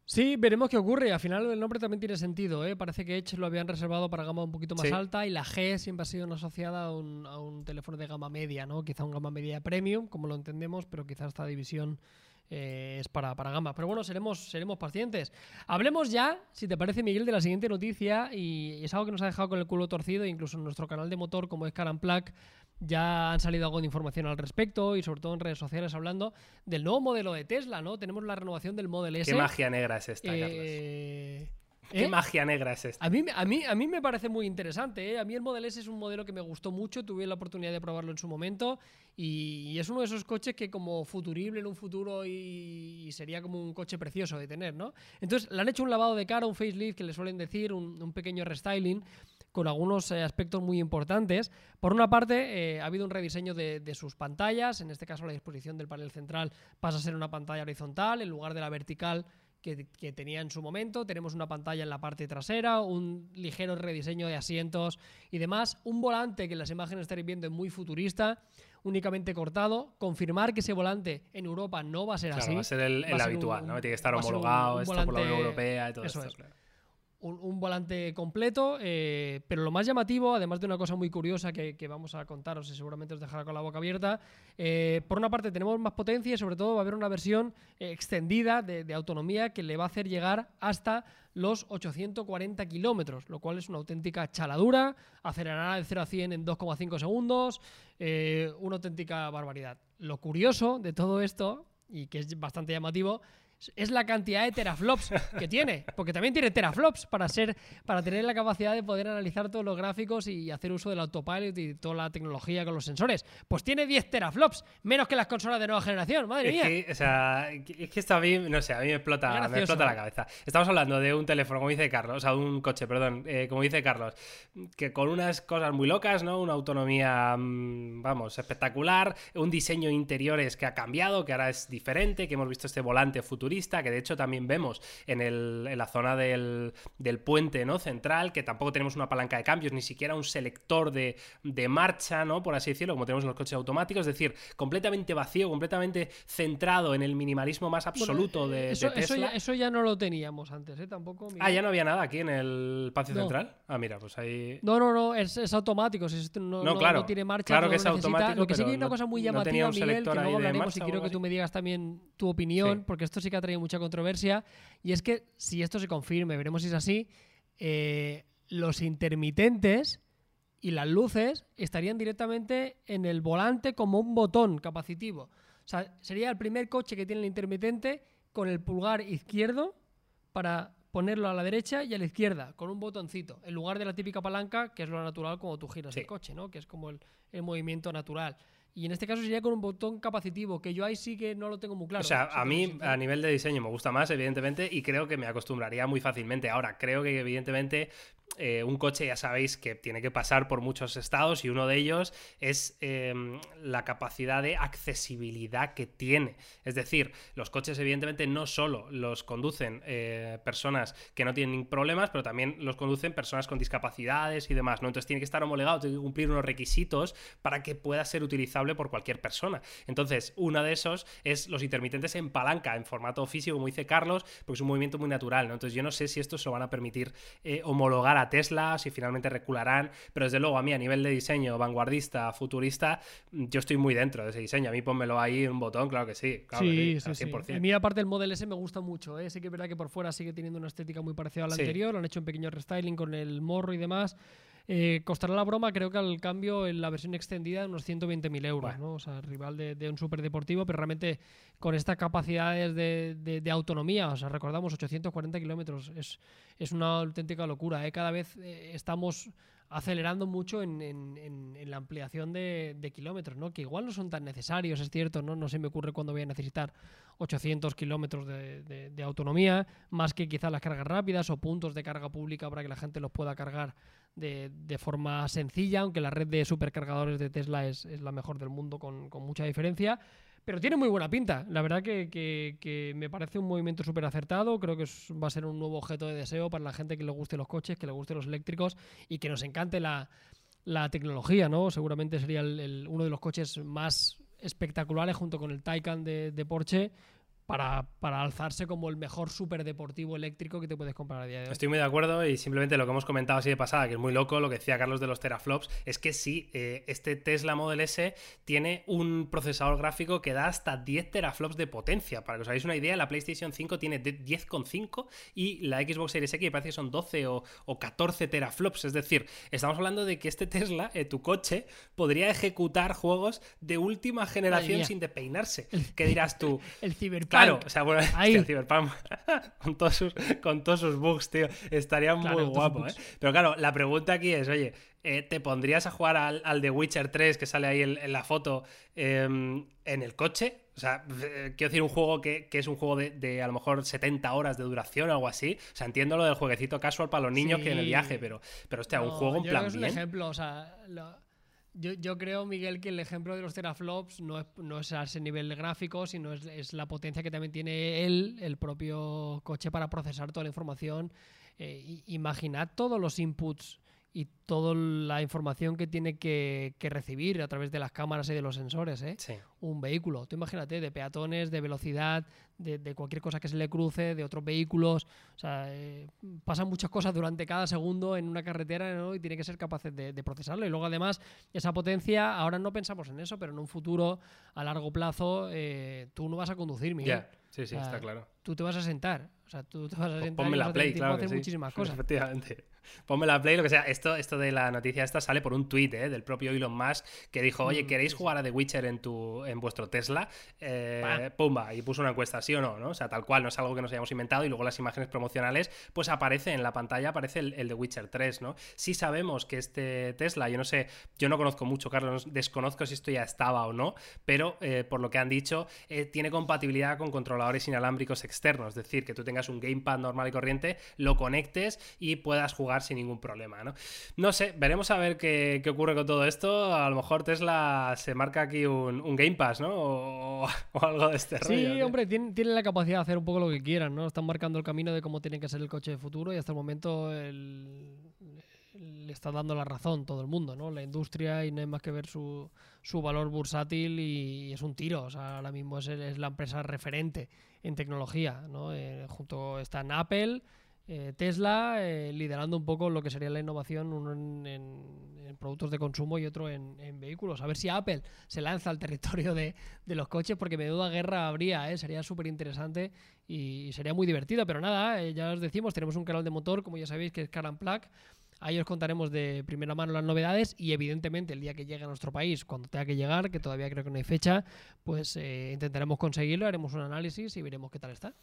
Sí, veremos qué ocurre. Al final el nombre también tiene sentido. ¿eh? Parece que Edge lo habían reservado para gama un poquito más Sí. alta y la G siempre ha sido asociada a un, a un teléfono de gama media, ¿no? Quizá un gama media premium, como lo entendemos, pero quizá esta división eh, es para, para gama. Pero bueno, seremos, seremos pacientes. Hablemos ya, si te parece, Miguel, de la siguiente noticia y es algo que nos ha dejado con el culo torcido, incluso en nuestro canal de motor como es Car and Plug, ya han salido algo de información al respecto y sobre todo en redes sociales hablando del nuevo modelo de Tesla, ¿no? Tenemos la renovación del Model S. ¿Qué magia negra es esta, Carlos? Eh, ¿Qué ¿eh? magia negra es esta? A mí, a, mí, a mí me parece muy interesante. ¿eh? A mí el Model S es un modelo que me gustó mucho. Tuve la oportunidad de probarlo en su momento. Y, y es uno de esos coches que como futurible en un futuro y, y sería como un coche precioso de tener, ¿no? Entonces le han hecho un lavado de cara, un facelift que le suelen decir, un, un pequeño restyling con algunos eh, aspectos muy importantes. Por una parte, eh, ha habido un rediseño de, de sus pantallas. En este caso, la disposición del panel central pasa a ser una pantalla horizontal en lugar de la vertical que, que tenía en su momento. Tenemos una pantalla en la parte trasera, un ligero rediseño de asientos y demás. Un volante que en las imágenes estaréis viendo es muy futurista, únicamente cortado. Confirmar que ese volante en Europa no va a ser Claro, así. va a ser el, habitual, un- ¿no? Tiene que estar un- homologado un esto por la Unión Europea y todo eso esto. es. claro. Un, volante completo, eh, pero lo más llamativo, además de una cosa muy curiosa que, vamos a contaros y seguramente os dejará con la boca abierta, eh, por una parte tenemos más potencia y sobre todo va a haber una versión extendida de, de autonomía que le va a hacer llegar hasta los 840 kilómetros, lo cual es una auténtica chaladura, acelerará de 0 a 100 en 2,5 segundos, eh, una auténtica barbaridad. Lo curioso de todo esto, y que es bastante llamativo, es la cantidad de teraflops que tiene, porque también tiene teraflops para ser para tener la capacidad de poder analizar todos los gráficos y hacer uso del autopilot y toda la tecnología con los sensores. Pues tiene 10 teraflops, menos que las consolas de nueva generación, madre mía. Que, o sea, es que esto a mí, no sé, a mí me explota, me explota la cabeza. Estamos hablando de un teléfono, como dice Carlos, o sea, un coche, perdón, eh, como dice Carlos, que con unas cosas muy locas, ¿no? Una autonomía, mm, vamos, espectacular, un diseño interiores que ha cambiado, que ahora es diferente, que hemos visto este volante futurista, que de hecho también vemos en, el, en la zona del, del, puente ¿no? central, que tampoco tenemos una palanca de cambios, ni siquiera un selector de, de, marcha, ¿no? Por así decirlo, como tenemos en los coches automáticos, es decir, completamente vacío, completamente centrado en el minimalismo más absoluto de, eso, Tesla. Eso ya, no lo teníamos antes, ¿eh? Tampoco. Ah, ya no había nada aquí en el patio central. Ah, mira, pues ahí. No, no, no, es, es automático. no, no, claro, no, tiene marcha. Claro que es automático. Lo que sí que hay una cosa muy llamativa, Miguel, que luego hablaremos y quiero que tú me digas también tu opinión, porque esto sí que ha traído mucha controversia. Y es que si esto se confirme, veremos si es así, eh, los intermitentes y las luces estarían directamente en el volante como un botón capacitivo. O sea, sería el primer coche que tiene el intermitente con el pulgar izquierdo para ponerlo a la derecha y a la izquierda, con un botoncito, en lugar de la típica palanca, que es lo natural cuando tú giras el coche, ¿no? Que es como el, el movimiento natural. Y en este caso sería con un botón capacitivo, que yo ahí sí que no lo tengo muy claro. O sea, a mí a nivel de diseño me gusta más, evidentemente, y creo que me acostumbraría muy fácilmente. Ahora, creo que evidentemente eh, un coche ya sabéis que tiene que pasar por muchos estados y uno de ellos es em, la capacidad de accesibilidad que tiene. Es decir, los coches evidentemente no solo los conducen eh, personas que no tienen problemas, pero también los conducen personas con discapacidades y demás. ¿no? Entonces tiene que estar homologado, tiene que cumplir unos requisitos para que pueda ser utilizable por cualquier persona. Entonces, uno de esos es los intermitentes en palanca, en formato físico, como dice Carlos, porque es un movimiento muy natural. ¿no? Entonces yo no sé si esto se lo van a permitir eh, a Tesla, si finalmente recularán, pero desde luego a mí a nivel de diseño vanguardista, futurista, yo estoy muy dentro de ese diseño. A mí pónmelo ahí un botón, claro que sí. Claro sí, sí, sí, A mí aparte el Model S me gusta mucho, ¿eh? sí que es verdad que por fuera sigue teniendo una estética muy parecida a la anterior, lo han hecho un pequeño restyling con el morro y demás. Eh, costará la broma, creo que al cambio en la versión extendida de unos 120.000 euros, ¿no? O sea, rival de, de un superdeportivo, pero realmente con estas capacidades de, autonomía, o sea, recordamos 840 kilómetros, es, es una auténtica locura. ¿eh? Cada vez eh, estamos acelerando mucho en, la ampliación de, kilómetros, ¿no? Que igual no son tan necesarios, es cierto, ¿no? No se me ocurre cuándo voy a necesitar 800 kilómetros de, autonomía, más que quizás las cargas rápidas o puntos de carga pública para que la gente los pueda cargar de, forma sencilla, aunque la red de supercargadores de Tesla es, la mejor del mundo con, mucha diferencia. Pero tiene muy buena pinta. La verdad que, me parece un movimiento súper acertado. Creo que va a ser un nuevo objeto de deseo para la gente que le guste los coches, que le guste los eléctricos y que nos encante la, tecnología, ¿no? Seguramente sería uno de los coches más espectaculares junto con el Taycan de, de Porsche para, alzarse como el mejor superdeportivo eléctrico que te puedes comprar a día de hoy. Estoy muy de acuerdo y simplemente lo que hemos comentado así de pasada, que es muy loco, lo que decía Carlos de los teraflops, es que sí, eh, este Tesla Model S tiene un procesador gráfico que da hasta 10 teraflops de potencia. Para que os hagáis una idea, la PlayStation 5 tiene 10,5 y la Xbox Series X parece que son 12 o, 14 teraflops. Es decir, estamos hablando de que este Tesla, eh, tu coche, podría ejecutar juegos de última generación sin despeinarse. ¿Qué dirás tú? el Claro, o sea, bueno, Cyberpunk con, todos sus, con todos sus bugs, tío, estaría muy guapo, ¿eh? Pero claro, la pregunta aquí es, oye, eh, ¿te pondrías a jugar al, al The Witcher 3 que sale ahí en, la foto em, en el coche? O sea, eh, quiero decir, un juego que, es un juego de, a lo mejor 70 horas de duración o algo así. O sea, entiendo lo del jueguecito casual para los niños que en el viaje, pero, pero hostia, un juego en plan. Es un ejemplo, o sea, yo, creo, Miguel, que el ejemplo de los teraflops no es, no es a ese nivel gráfico, sino es, la potencia que también tiene él, el propio coche, para procesar toda la información. Eh, imaginad todos los inputs y toda la información que tiene que, recibir a través de las cámaras y de los sensores. ¿eh? Un vehículo, tú imagínate, de peatones, de velocidad, de, cualquier cosa que se le cruce, de otros vehículos. O sea, eh, pasan muchas cosas durante cada segundo en una carretera ¿no? y tiene que ser capaz de, procesarlo. Y luego, además, esa potencia, ahora no pensamos en eso, pero en un futuro, a largo plazo, eh, tú no vas a conducir, Miguel. Sí, sí, está claro. Tú te vas a sentar. O sea, tú te vas a sentar Ponme la play, claro. hacer muchísimas cosas. Efectivamente. Ponme la play, lo que sea. Esto, esto de la noticia esta sale por un tuit ¿eh? del propio Elon Musk que dijo, oye, mm, ¿queréis jugar a The Witcher en tu en vuestro Tesla? Eh, pumba, y puso una encuesta. ¿sí o no? ¿no? O sea, tal cual, no es algo que nos hayamos inventado y luego las imágenes promocionales, pues aparece en la pantalla, aparece el, el de Witcher 3, ¿no? Sí sabemos que este Tesla, yo no sé, yo no conozco mucho, Carlos, desconozco si esto ya estaba o no, pero eh, por lo que han dicho, tiene compatibilidad con controladores inalámbricos externos, es decir, que tú tengas un gamepad normal y corriente, lo conectes y puedas jugar sin ningún problema, ¿no? No sé, veremos a ver qué, ocurre con todo esto. A lo mejor Tesla se marca aquí un, Game Pass, ¿no? O, algo de este rollo. Sí, hombre, tienen, la capacidad de hacer un poco lo que quieran, ¿no? Están marcando el camino de cómo tiene que ser el coche de futuro y hasta el momento le está dando la razón todo el mundo, ¿no? La industria y no hay más que ver su, su valor bursátil y, es un tiro. O sea, ahora mismo es, es la empresa referente en tecnología, ¿no? Eh, junto están Apple, eh, Tesla eh, liderando un poco lo que sería la innovación, uno en, productos de consumo y otro en, vehículos. A ver si Apple se lanza al territorio de, los coches, porque me duda guerra habría, ¿eh? sería súper interesante y, sería muy divertido. Pero nada, ya os decimos, tenemos un canal de motor, como ya sabéis, que es Car Plug. Ahí os contaremos de primera mano las novedades y evidentemente el día que llegue a nuestro país, cuando tenga que llegar, que todavía creo que no hay fecha, pues intentaremos conseguirlo, haremos un análisis y veremos qué tal está.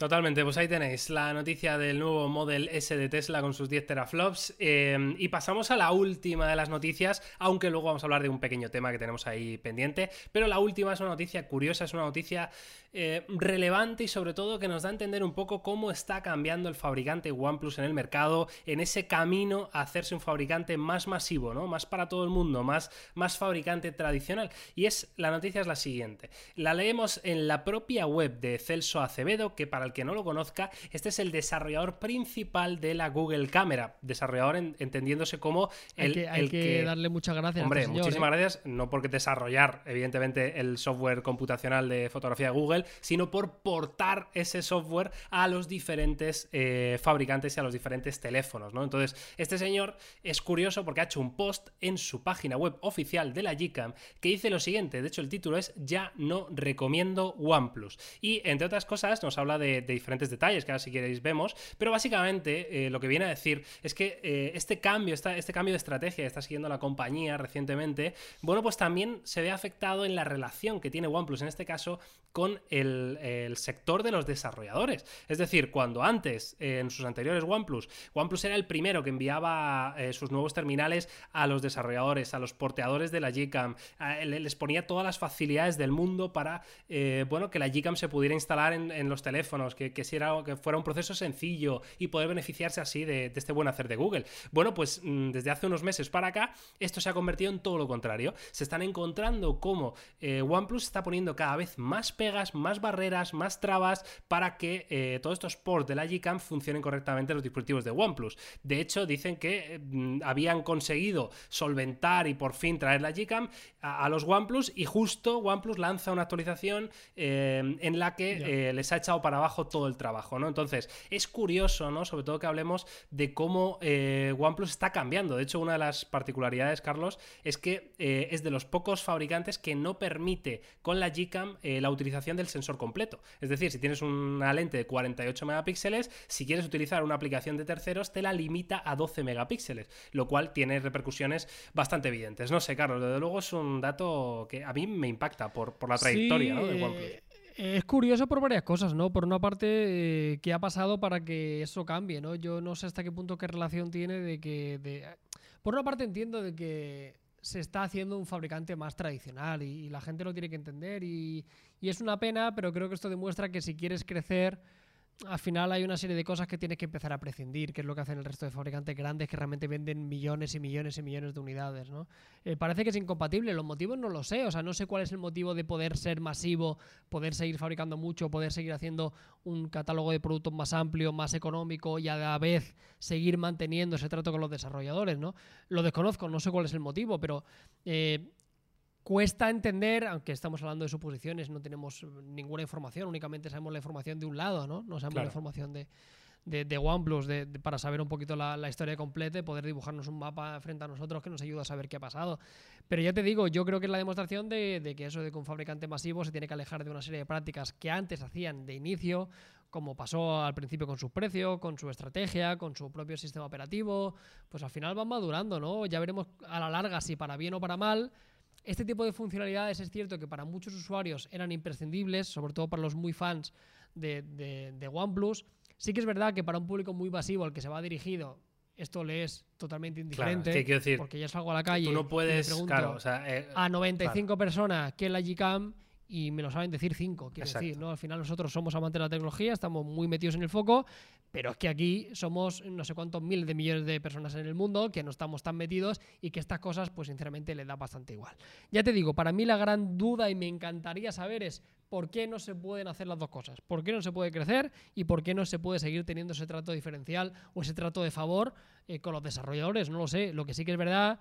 Totalmente, pues ahí tenéis la noticia del nuevo Model S de Tesla con sus 10 teraflops. Eh, y pasamos a la última de las noticias, aunque luego vamos a hablar de un pequeño tema que tenemos ahí pendiente. Pero la última es una noticia curiosa, es una noticia eh, relevante y sobre todo que nos da a entender un poco cómo está cambiando el fabricante OnePlus en el mercado, en ese camino a hacerse un fabricante más masivo, ¿no? Más para todo el mundo, más, más fabricante tradicional. Y es, la noticia es la siguiente. La leemos en la propia web de Celso Acevedo, que para que no lo conozca, este es el desarrollador principal de la Google Camera, desarrollador entendiéndose como el, hay que, darle muchas gracias. Hombre, este muchísimas ¿eh? gracias, no porque desarrollar, evidentemente, el software computacional de fotografía de Google, sino por portar ese software a los diferentes eh, fabricantes y a los diferentes teléfonos, ¿no? Entonces, este señor es curioso porque ha hecho un post en su página web oficial de la Gcam que dice lo siguiente, de hecho el título es Ya no recomiendo OnePlus. Y entre otras cosas nos habla de diferentes detalles que ahora si queréis vemos, pero básicamente eh, lo que viene a decir es que eh, este cambio, este cambio de estrategia que está siguiendo la compañía recientemente, bueno, pues también se ve afectado en la relación que tiene OnePlus, en este caso, con el, sector de los desarrolladores. Es decir, cuando antes, en sus anteriores OnePlus, OnePlus era el primero que enviaba eh, sus nuevos terminales a los desarrolladores, a los porteadores de la Gcam, les ponía todas las facilidades del mundo para, bueno, que la Gcam se pudiera instalar en los teléfonos que, que, que fuera un proceso sencillo y poder beneficiarse así de, este buen hacer de Google. Bueno, pues mm, desde hace unos meses para acá, esto se ha convertido en todo lo contrario. Se están encontrando cómo eh, OnePlus está poniendo cada vez más pegas, más barreras, más trabas para que eh, todos estos ports de la Gcam funcionen correctamente en los dispositivos de OnePlus. De hecho, dicen que mm, habían conseguido solventar y por fin traer la Gcam a, los OnePlus y justo OnePlus lanza una actualización eh, en la que les ha echado para abajo todo el trabajo, ¿no? Entonces, es curioso, ¿no? Sobre todo que hablemos de cómo eh, OnePlus está cambiando. De hecho, una de las particularidades, Carlos, es que eh, es de los pocos fabricantes que no permite con la Gcam eh, la utilización del sensor completo. Es decir, si tienes una lente de 48 megapíxeles, si quieres utilizar una aplicación de terceros, te la limita a 12 megapíxeles, lo cual tiene repercusiones bastante evidentes. No sé, Carlos, desde luego es un dato que a mí me impacta por, la trayectoria de OnePlus. Es curioso por varias cosas, ¿no? Por una parte, eh, ¿qué ha pasado para que eso cambie, ¿no? Yo no sé hasta qué punto qué relación tiene de que... De... Por una parte entiendo de que se está haciendo un fabricante más tradicional y, la gente lo tiene que entender y, y es una pena, pero creo que esto demuestra que si quieres crecer al final hay una serie de cosas que tienes que empezar a prescindir, que es lo que hacen el resto de fabricantes grandes que realmente venden millones y millones y millones de unidades. ¿no? Eh, parece que es incompatible, los motivos no lo sé, o sea, no sé cuál es el motivo de poder ser masivo, poder seguir fabricando mucho, poder seguir haciendo un catálogo de productos más amplio, más económico y a la vez seguir manteniendo ese trato con los desarrolladores. ¿no? Lo desconozco, no sé cuál es el motivo, pero... Eh, cuesta entender, aunque estamos hablando de suposiciones, no tenemos ninguna información, únicamente sabemos la información de un lado, ¿no? No sabemos la información de, de, OnePlus para saber un poquito la, historia completa y poder dibujarnos un mapa frente a nosotros que nos ayuda a saber qué ha pasado. Pero ya te digo, yo creo que es la demostración de, que eso de que un fabricante masivo se tiene que alejar de una serie de prácticas que antes hacían de inicio, como pasó al principio con sus precios, con su estrategia, con su propio sistema operativo, pues al final van madurando, ¿no? Ya veremos a la larga si para bien o para mal este tipo de funcionalidades es cierto que para muchos usuarios eran imprescindibles, sobre todo para los muy fans de, de, de OnePlus. Sí que es verdad que para un público muy masivo al que se va dirigido, esto le es totalmente indiferente. Claro, quiero decir, porque ya salgo a la calle. Tú no puedes, y pregunto claro, o sea, eh, a 95 personas qué es la Gcam y me lo saben decir 5. Quiero Exacto. decir, ¿no? Al final nosotros somos amantes de la tecnología, estamos muy metidos en el foco, pero es que aquí somos no sé cuántos miles de millones de personas en el mundo que no estamos tan metidos y que estas cosas, pues sinceramente, le da bastante igual. Ya te digo, para mí la gran duda y me encantaría saber es por qué no se pueden hacer las dos cosas. ¿Por qué no se puede crecer y por qué no se puede seguir teniendo ese trato diferencial o ese trato de favor eh, con los desarrolladores? No lo sé. Lo que sí que es verdad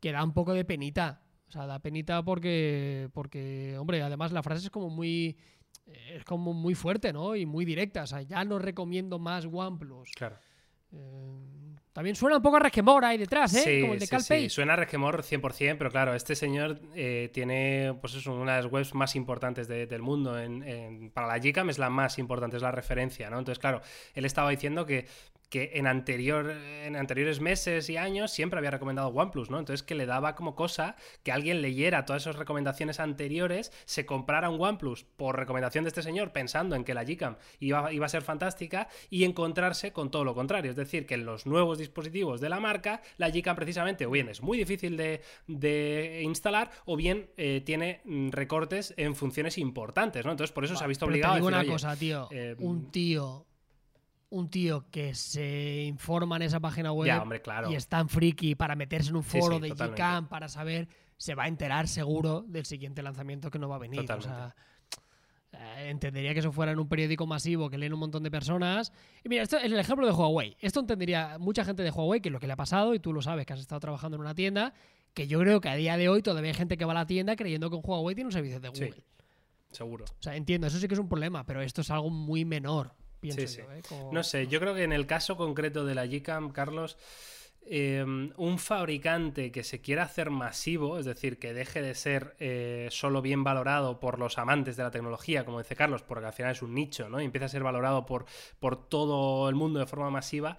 que da un poco de penita. O sea, da penita porque, porque hombre, además la frase es como muy es como muy fuerte, ¿no? Y muy directa. O sea, ya no recomiendo más OnePlus. claro. Eh, también suena un poco a resquemor ahí detrás, ¿eh? Sí, como el de sí, sí, suena a resquemor 100%, pero claro, este señor eh, tiene pues eso, una de las webs más importantes de- del mundo. En, en- para la Gcam es la más importante, es la referencia, ¿no? Entonces, claro, él estaba diciendo que, que en, anterior, en anteriores meses y años siempre había recomendado OnePlus, ¿no? Entonces, que le daba como cosa que alguien leyera todas esas recomendaciones anteriores, se comprara un OnePlus por recomendación de este señor, pensando en que la Gcam iba, iba a ser fantástica, y encontrarse con todo lo contrario. Es decir, que en los nuevos dispositivos de la marca, la Gcam precisamente, o bien es muy difícil de, de instalar, o bien eh, tiene mm, recortes en funciones importantes, ¿no? Entonces, por eso se ha visto obligado a una decir, "Oye, cosa, tío. eh, un tío. Un tío que se informa en esa página web Ya, hombre, claro. y es tan friki para meterse en un foro sí, de. Gcam para saber, se va a enterar seguro del siguiente lanzamiento que no va a venir. O sea, eh, entendería que eso fuera en un periódico masivo que leen un montón de personas. Y mira, esto es el ejemplo de Huawei. Esto entendería mucha gente de Huawei, que es lo que le ha pasado, y tú lo sabes, que has estado trabajando en una tienda, que yo creo que a día de hoy todavía hay gente que va a la tienda creyendo que un Huawei tiene un servicio de Sí. Google. Seguro. O sea, entiendo, eso sí que es un problema, pero esto es algo muy menor, pienso Sí, yo. sí. ¿eh? Como- No sé, yo creo que en el caso concreto de la Gcam, Carlos, eh, un fabricante que se quiera hacer masivo, es decir, que deje de ser eh, solo bien valorado por los amantes de la tecnología, como dice Carlos, porque al final es un nicho, ¿no? Y empieza a ser valorado por, por todo el mundo de forma masiva.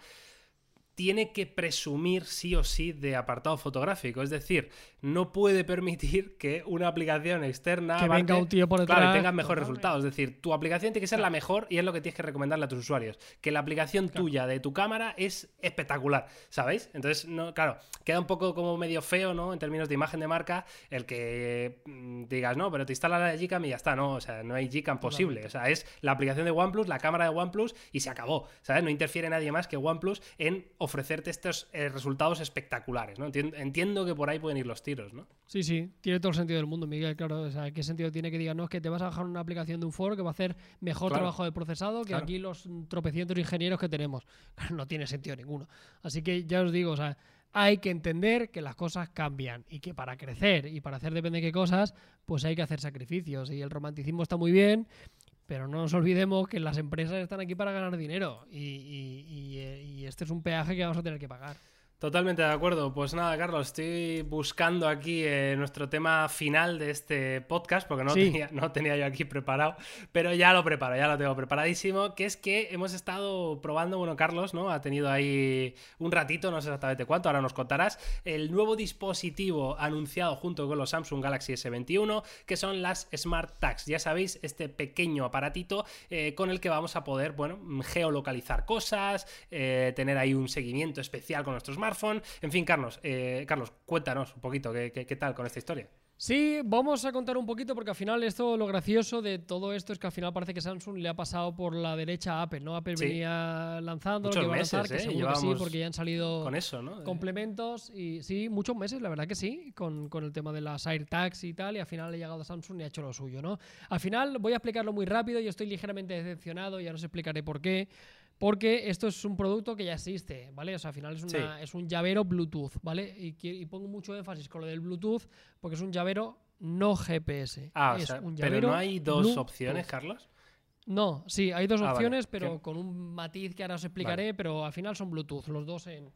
Tiene que presumir sí o sí de apartado fotográfico, es decir, no puede permitir que una aplicación externa Que venga un tío por detrás. Claro, y tengas mejores resultados. Es decir, tu aplicación tiene que ser la mejor y es lo que tienes que recomendarle a tus usuarios. Que la aplicación Claro. tuya de tu cámara es espectacular, ¿sabéis? Entonces, no, claro, queda un poco como medio feo, ¿no? En términos de imagen de marca, el que mm, digas, no, pero te instala la Gcam y ya está, ¿no? O sea, no hay Gcam posible. O sea, es la aplicación de OnePlus, la cámara de OnePlus y se acabó, ¿sabes? No interfiere nadie más que OnePlus en ofrecerte estos eh, resultados espectaculares, ¿no? Entien- Entiendo que por ahí pueden ir los tiros, ¿no? Sí, sí, tiene todo el sentido del mundo, Miguel, claro. O sea, ¿qué sentido tiene que digan, no, es que te vas a bajar una aplicación de un foro que va a hacer mejor Claro. trabajo de procesado que Claro. aquí los tropecientos ingenieros que tenemos? No tiene sentido ninguno. Así que ya os digo, o sea, hay que entender que las cosas cambian y que para crecer y para hacer depende de qué cosas, pues hay que hacer sacrificios. Y el romanticismo está muy bien, pero no nos olvidemos que las empresas están aquí para ganar dinero y, y- y, eh, y este es un peaje que vamos a tener que pagar. Totalmente de acuerdo. Pues nada, Carlos, estoy buscando aquí eh, nuestro tema final de este podcast, porque no, Sí. tenía, no tenía yo aquí preparado, pero ya lo preparo, ya lo tengo preparadísimo, que es que hemos estado probando, bueno, Carlos, ¿no? Ha tenido ahí un ratito, no sé exactamente cuánto, ahora nos contarás, el nuevo dispositivo anunciado junto con los Samsung Galaxy S21, que son las Smart Tags. Ya sabéis, este pequeño aparatito eh, con el que vamos a poder, bueno, geolocalizar cosas, eh, tener ahí un seguimiento especial con nuestro smartphone. En fin, Carlos, eh, Carlos, cuéntanos un poquito qué, qué- qué tal con esta historia. Sí, vamos a contar un poquito porque al final esto, lo gracioso de todo esto es que al final parece que Samsung le ha pasado por la derecha a Apple, ¿no? Apple Sí. venía lanzando Muchos lo que va a meses, lanzar, que ¿eh? seguro que sí, porque ya han salido Con eso, ¿no? complementos y sí, muchos meses, la verdad que sí, con, con el tema de las AirTags y tal, y al final ha llegado a Samsung y ha hecho lo suyo, ¿no? Al final voy a explicarlo muy rápido, yo estoy ligeramente decepcionado, ya os explicaré por qué. Porque esto es un producto que ya existe, ¿vale? O sea, al final es, una- es un llavero Bluetooth, ¿vale? Y, pongo mucho énfasis con lo del Bluetooth porque es un llavero no GPS. Ah, o sea, un pero no hay dos Bluetooth. opciones, Carlos. No, sí, hay dos Ah, vale. opciones, pero ¿Qué? con un matiz que ahora os explicaré, pero al final son Bluetooth, los dos en,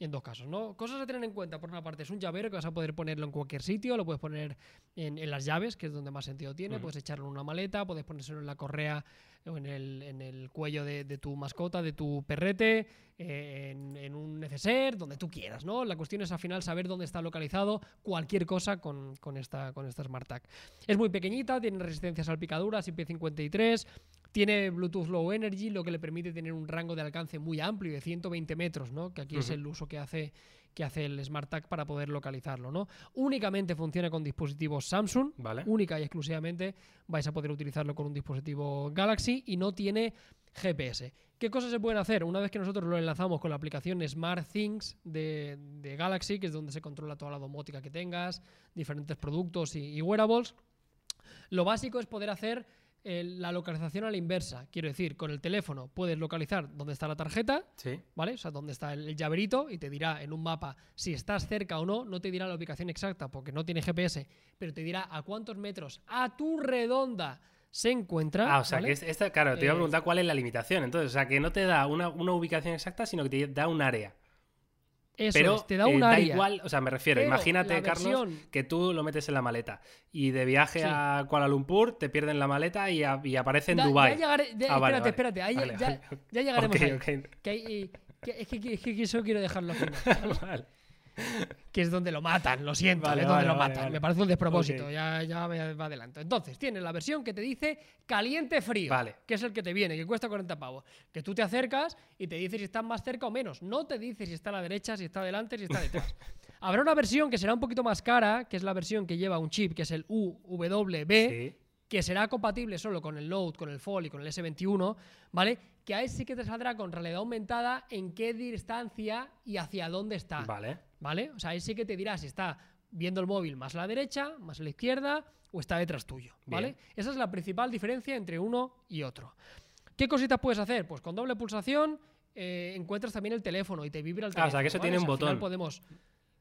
en dos casos, ¿no? Cosas a tener en cuenta, por una parte, es un llavero que vas a poder ponerlo en cualquier sitio, lo puedes poner en, en las llaves, que es donde más sentido tiene, puedes echarlo en una maleta, puedes ponérselo en la correa o en el, en el cuello de, de tu mascota, de tu perrete, eh, en, en un neceser, donde tú quieras, ¿no? La cuestión es al final saber dónde está localizado cualquier cosa con, con esta, con esta Smart Tag. Es muy pequeñita, tiene resistencia a salpicaduras, IP53, tiene Bluetooth Low Energy, lo que le permite tener un rango de alcance muy amplio de 120 metros, ¿no? Que aquí es el uso que hace, que hace el Smart Tag para poder localizarlo, ¿no? Únicamente funciona con dispositivos Samsung, Vale. única y exclusivamente vais a poder utilizarlo con un dispositivo Galaxy y no tiene GPS. ¿Qué cosas se pueden hacer? Una vez que nosotros lo enlazamos con la aplicación Smart Things de, de Galaxy, que es donde se controla toda la domótica que tengas, diferentes productos y, y wearables, lo básico es poder hacer la localización a la inversa. Quiero decir, con el teléfono puedes localizar dónde está la tarjeta, Sí. ¿vale? O sea, dónde está el, llaverito y te dirá en un mapa si estás cerca o no. No te dirá la ubicación exacta porque no tiene GPS, pero te dirá a cuántos metros a tu redonda se encuentra. Ah, o sea, ¿vale? que es- esta, claro, te iba a Eh, preguntar cuál es la limitación. Entonces, o sea, que no te da una, una ubicación exacta, sino que te da un área. Eso Pero es, te da eh, un área. igual, o sea, me refiero, Pero imagínate, Carlos, que tú lo metes en la maleta y de viaje Sí. a Kuala Lumpur te pierden la maleta y, a- y aparece en Da- Dubai. ya llegaré- ya- Ah, vale, espérate, vale. espérate. ahí ya- Vale, ya, vale. ya llegaremos Ok, ahí. ok. Que hay- y- que- es, que, es que eso quiero dejarlo al final, Vale. Que es donde lo matan, lo siento, Vale, es donde vale, lo vale, matan. Me parece un despropósito, ya, ya me va adelanto. Entonces, tienes la versión que te dice caliente-frío, Vale. que es el que te viene, que cuesta 40 pavos. Que tú te acercas y te dice si estás más cerca o menos. No te dice si está a la derecha, si está adelante, si está detrás. Habrá una versión que será un poquito más cara, que es la versión que lleva un chip, que es el UWB, Sí. que será compatible solo con el Note, con el Fold y con el S21, ¿vale? Que ahí sí que te saldrá con realidad aumentada en qué distancia y hacia dónde está, Vale. ¿Vale? O sea, ahí sí que te dirá si está viendo el móvil más a la derecha, más a la izquierda o está detrás tuyo, ¿vale? Bien. Esa es la principal diferencia entre uno y otro. ¿Qué cositas puedes hacer? Pues con doble pulsación eh, encuentras también el teléfono y te vibra el Ah, teléfono. o sea, que eso ¿vale? tiene un botón. podemos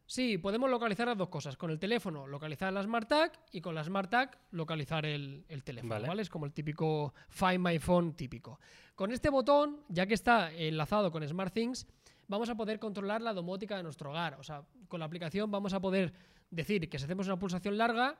Sí, podemos localizar las dos cosas. Con el teléfono localizar la Smart Tag y con la Smart Tag localizar el, el teléfono, Vale. ¿vale? Es como el típico Find My Phone típico. Con este botón, ya que está enlazado con SmartThings, vamos a poder controlar la domótica de nuestro hogar. O sea, con la aplicación vamos a poder decir que si hacemos una pulsación larga,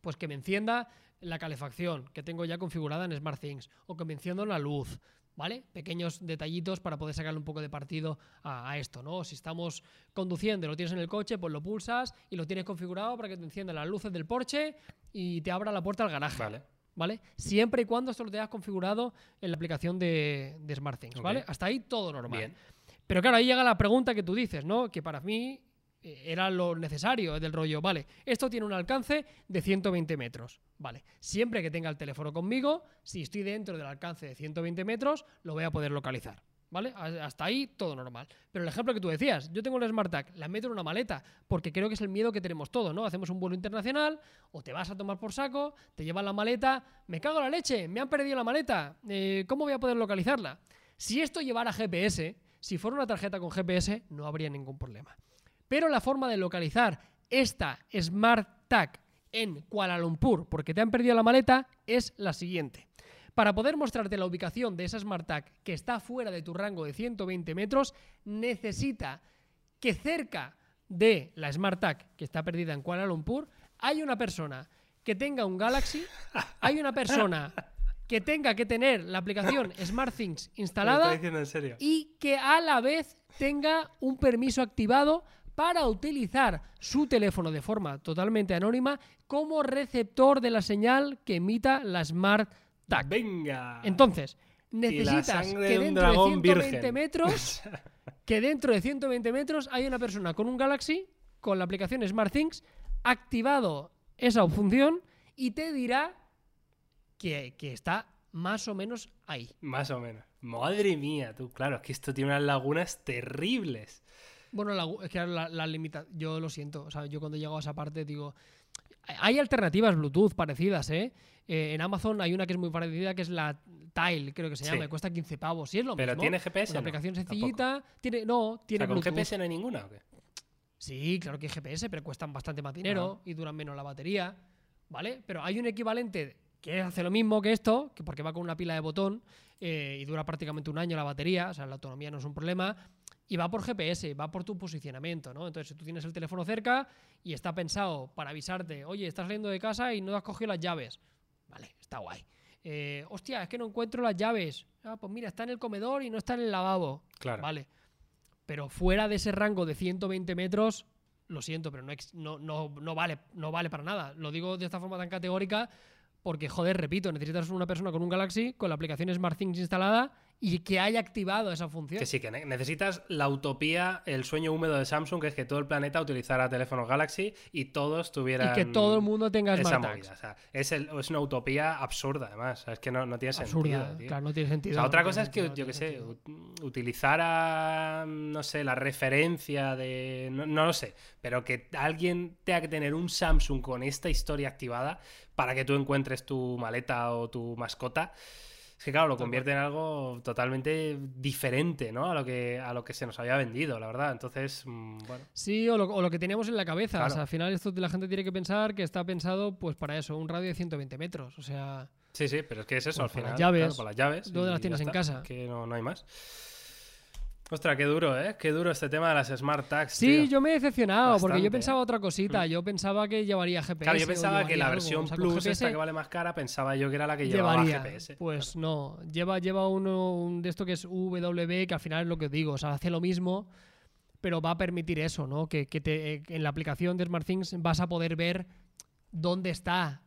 pues que me encienda la calefacción que tengo ya configurada en SmartThings o que me encienda la luz, ¿vale? Pequeños detallitos para poder sacarle un poco de partido a, a esto, ¿no? Si estamos conduciendo y lo tienes en el coche, pues lo pulsas y lo tienes configurado para que te encienda las luces del Porsche y te abra la puerta al garaje. Vale. ¿Vale? Siempre y cuando esto lo tengas configurado en la aplicación de, de SmartThings, ¿vale? Hasta ahí todo normal. Bien. Pero claro, ahí llega la pregunta que tú dices, ¿no? Que para mí eh, era lo necesario del rollo, vale, esto tiene un alcance de 120 metros, vale, siempre que tenga el teléfono conmigo, si estoy dentro del alcance de 120 metros, lo voy a poder localizar, ¿vale? Hasta ahí todo normal. Pero el ejemplo que tú decías, yo tengo el Smart Tag, la meto en una maleta, porque creo que es el miedo que tenemos todos, ¿no? Hacemos un vuelo internacional, o te vas a tomar por saco, te llevan la maleta, me cago en la leche, me han perdido la maleta, eh, ¿cómo voy a poder localizarla? Si esto llevara GPS, si fuera una tarjeta con GPS, no habría ningún problema. Pero la forma de localizar esta Smart Tag en Kuala Lumpur, porque te han perdido la maleta, es la siguiente. Para poder mostrarte la ubicación de esa Smart Tag que está fuera de tu rango de 120 metros, necesita que cerca de la Smart Tag que está perdida en Kuala Lumpur, hay una persona que tenga un Galaxy, hay una persona que tenga que tener la aplicación SmartThings ¿Me lo instalada en serio? y que a la vez tenga un permiso activado para utilizar su teléfono de forma totalmente anónima como receptor de la señal que emita la Smart Tag. Venga. Entonces, necesitas que de un dentro de dragón 120 virgen. metros, que dentro de 120 metros hay una persona con un Galaxy con la aplicación SmartThings activado esa función y te dirá que, que está más o menos ahí. Más o menos. Madre mía, tú, claro, es que esto tiene unas lagunas terribles. Bueno, la, es que la, la limita, yo lo siento, o sea, yo cuando llego a esa parte digo, hay alternativas Bluetooth parecidas, ¿eh? Eh, en Amazon hay una que es muy parecida, que es la Tile, creo que se Sí. llama, y cuesta 15 pavos, y es lo Pero mismo. tiene GPS. Una no? aplicación Tampoco. sencillita, tiene, no, O tiene sea, con Bluetooth. GPS no hay ninguna, ¿o qué? Sí, claro que hay GPS, pero cuestan bastante más dinero y duran menos la batería, ¿vale? Pero hay un equivalente que hace lo mismo que esto, que porque va con una pila de botón eh, y dura prácticamente un año la batería, o sea, la autonomía no es un problema, y va por GPS, va por tu posicionamiento, ¿no? Entonces, si tú tienes el teléfono cerca y está pensado para avisarte, oye, estás saliendo de casa y no has cogido las llaves. Vale, está guay. Eh, hostia, es que no encuentro las llaves. Ah, pues mira, está en el comedor y no está en el lavabo. Claro. Vale. Pero fuera de ese rango de 120 metros, lo siento, pero no, no, no vale, no vale para nada. Lo digo de esta forma tan categórica porque, joder, repito, necesitas una persona con un Galaxy, con la aplicación SmartThings instalada y que haya activado esa función. Que sí, que ne- necesitas la utopía, el sueño húmedo de Samsung, que es que todo el planeta utilizara teléfonos Galaxy y todos tuvieran. y que todo el mundo tenga esa movida. O sea, es, el- es una utopía absurda, además. O sea, es que no, no tiene Absurda, sentido. tío. claro, no tiene O sentido. otra cosa es que, yo qué sé, utilizara, no sé, la referencia de... No, no lo sé, pero que alguien tenga que tener un Samsung con esta historia activada para que tú encuentres tu maleta o tu mascota. Es que claro, lo convierte en algo totalmente diferente, ¿no? A lo que, a lo que se nos había vendido, la verdad. Entonces, mm, bueno. Sí, o lo, o lo que teníamos en la cabeza. O Claro. sea, al final esto la gente tiene que pensar que está pensado pues para eso, un radio de 120 metros. O sea, Sí, sí, pero es que es eso Pues al final. las llaves. claro, las llaves. ¿Dónde las tienes en está. casa? Que no, no hay más. Ostras, qué duro, ¿eh? Qué duro este tema de las Smart Tags. sí, tío. yo me he decepcionado porque yo ¿eh? pensaba otra cosita. Yo pensaba que llevaría GPS. Claro, yo pensaba que la algo. versión Plus, esta que vale más cara, pensaba yo que era la que llevaba llevaría. GPS. Pues no, lleva, lleva uno un de esto que es WB, que al final es lo que os digo, o sea, hace lo mismo, pero va a permitir eso, ¿no? Que, que te, en la aplicación de SmartThings vas a poder ver dónde está.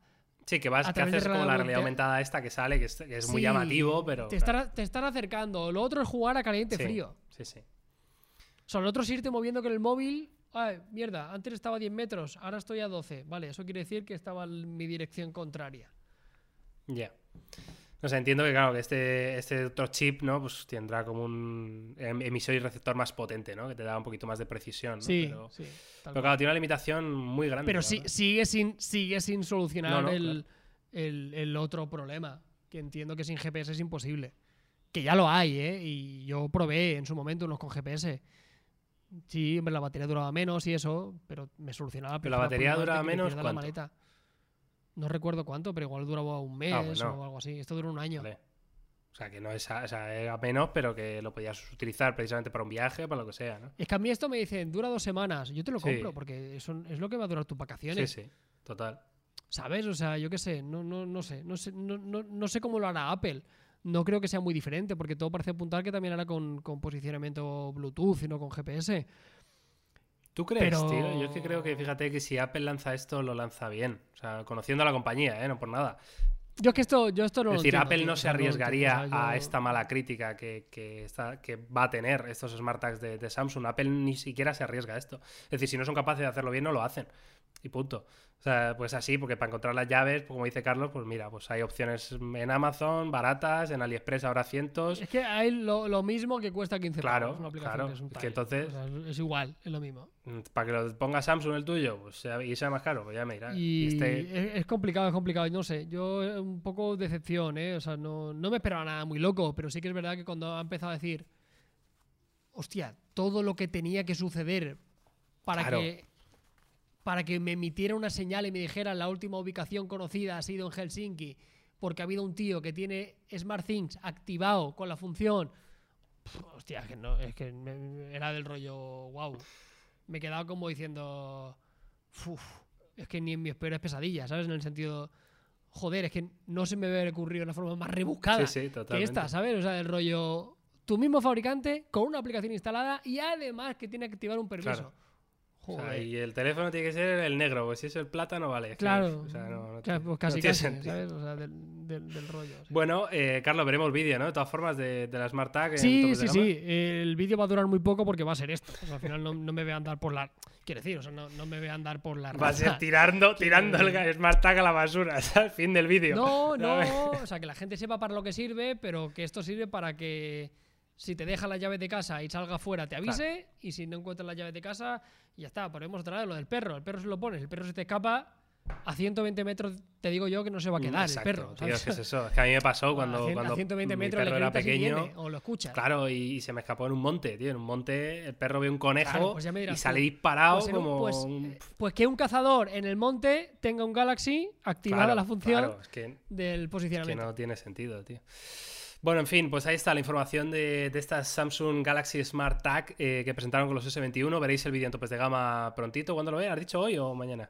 Sí, que vas, a que haces como la realidad aumentada. esta que sale, que es, que es muy llamativo, pero. Te están, te están acercando. Lo otro es jugar a caliente Sí, frío. Sí, sí. O sea, lo otro es irte moviendo con el móvil. Ay, mierda, antes estaba a 10 metros, ahora estoy a 12. Vale, eso quiere decir que estaba en mi dirección contraria. Ya. No sé, entiendo que claro, que este, este otro chip, ¿no? Pues tendrá como un em- emisor y receptor más potente, ¿no? Que te da un poquito más de precisión, ¿no? Sí, pero, sí. claro, tiene una limitación muy grande. Pero sí, sigue, sin, sigue sin solucionar No, no, el, el- el otro problema, que entiendo que sin GPS es imposible. Que ya lo hay, ¿eh? Y yo probé en su momento unos con GPS. Sí, hombre, la batería duraba menos y eso, pero me solucionaba. Pero la batería duraba menos, ¿cuánto? No recuerdo cuánto, pero igual duraba un mes Ah, bueno. o algo así. Esto duró un año. Vale. O sea, que no es, a- o sea, era menos, pero que lo podías utilizar precisamente para un viaje o para lo que sea, ¿no? Es que a mí esto me dicen, dura dos semanas. Yo te lo Sí. compro, porque eso es lo que va a durar tus Sí, vacaciones. sí, total. ¿Sabes? O sea, yo qué sé, no, no, no sé, no sé, no, no, no sé cómo lo hará Apple. No creo que sea muy diferente, porque todo parece apuntar que también hará con, con posicionamiento Bluetooth y no con GPS. ¿Tú crees, Pero- tío? Yo es que creo que, fíjate, que si Apple lanza esto, lo lanza bien. O sea, conociendo a la compañía, ¿eh? No por nada. Yo es que esto, yo esto no es lo decir, entiendo, Apple no se arriesgaría entiendo, o sea, a esta mala crítica que, que, está, que va a tener estos Smart Tags de, de Samsung. Apple ni siquiera se arriesga a esto. Es decir, si no son capaces de hacerlo bien, no lo hacen. Y punto. O sea, pues así, porque para encontrar las llaves, pues como dice Carlos, pues mira, pues hay opciones en Amazon, baratas, en AliExpress habrá cientos. Es que hay lo, lo mismo que cuesta 15 Claro, pavos, una aplicación claro. que es un que entonces- O sea, es- igual, es lo mismo. Mm, Para que lo ponga Samsung el tuyo, pues sea- y sea más caro, pues ya me dirás. Y este- es, es complicado, es complicado. No sé, yo eh, un poco decepción, ¿eh? O sea, no, no me esperaba nada muy loco, pero sí que es verdad que cuando ha empezado a decir, hostia, todo lo que tenía que suceder para Claro. que para que me emitiera una señal y me dijera la última ubicación conocida ha sido en Helsinki, porque ha habido un tío que tiene SmartThings activado con la función. Pff, hostia, que no, es que me- era del rollo, wow. Me he quedado como diciendo, "Uf, es que ni en mis peores pesadillas, ¿sabes? En el sentido, joder, es que no se me había ocurrido una forma más rebuscada Sí, sí, que esta, ¿sabes? O sea, del rollo, tu mismo fabricante con una aplicación instalada y además que tiene que activar un permiso. Claro. O sea, y el teléfono tiene que ser el negro, pues si es el plata no vale. Claro, o sea, no- tiene- pues casi, no tiene casi, sentido. ¿sabes? O sea, del, del- del rollo. Bueno, eh, Carlos, veremos vídeo, ¿no? De todas formas, de, de la Smart Tag. Sí, sí, sí. El vídeo va a durar muy poco porque va a ser esto. O sea, al final no, no me voy a andar por la. Quiero decir, o sea, no, no me voy a andar por la. Va a ser tirando, tirando el Smart Tag a la basura, ¿sabes? Fin del vídeo. No, no. O sea, que la gente sepa para lo que sirve, pero que esto sirve para que si te deja la llave de casa y salga fuera, te avise. Y si no encuentras la llave de casa, ya está. Ponemos otra vez lo del perro. El perro se lo pones, el perro se te escapa. A 120 metros te digo yo que no se va a quedar Exacto, el perro. tío, es que es eso. Es que a mí me pasó a, cuando, a cuando 120 mi metros le perro era pequeño. viene, o lo escuchas. Claro, y, y se me escapó en un monte, tío. En un monte el perro ve un conejo Claro, pues y sale disparado Pues un- como... pues, un- eh, pues que un cazador en el monte tenga un Galaxy activada Claro, la función claro, es que, del que posicionamiento. no tiene sentido, tío. Bueno, en fin, pues ahí está la información de, de estas Samsung Galaxy Smart Tag eh, que presentaron con los S21. Veréis el vídeo en topes de gama prontito. ¿Cuándo lo veas? ¿Has dicho hoy o mañana?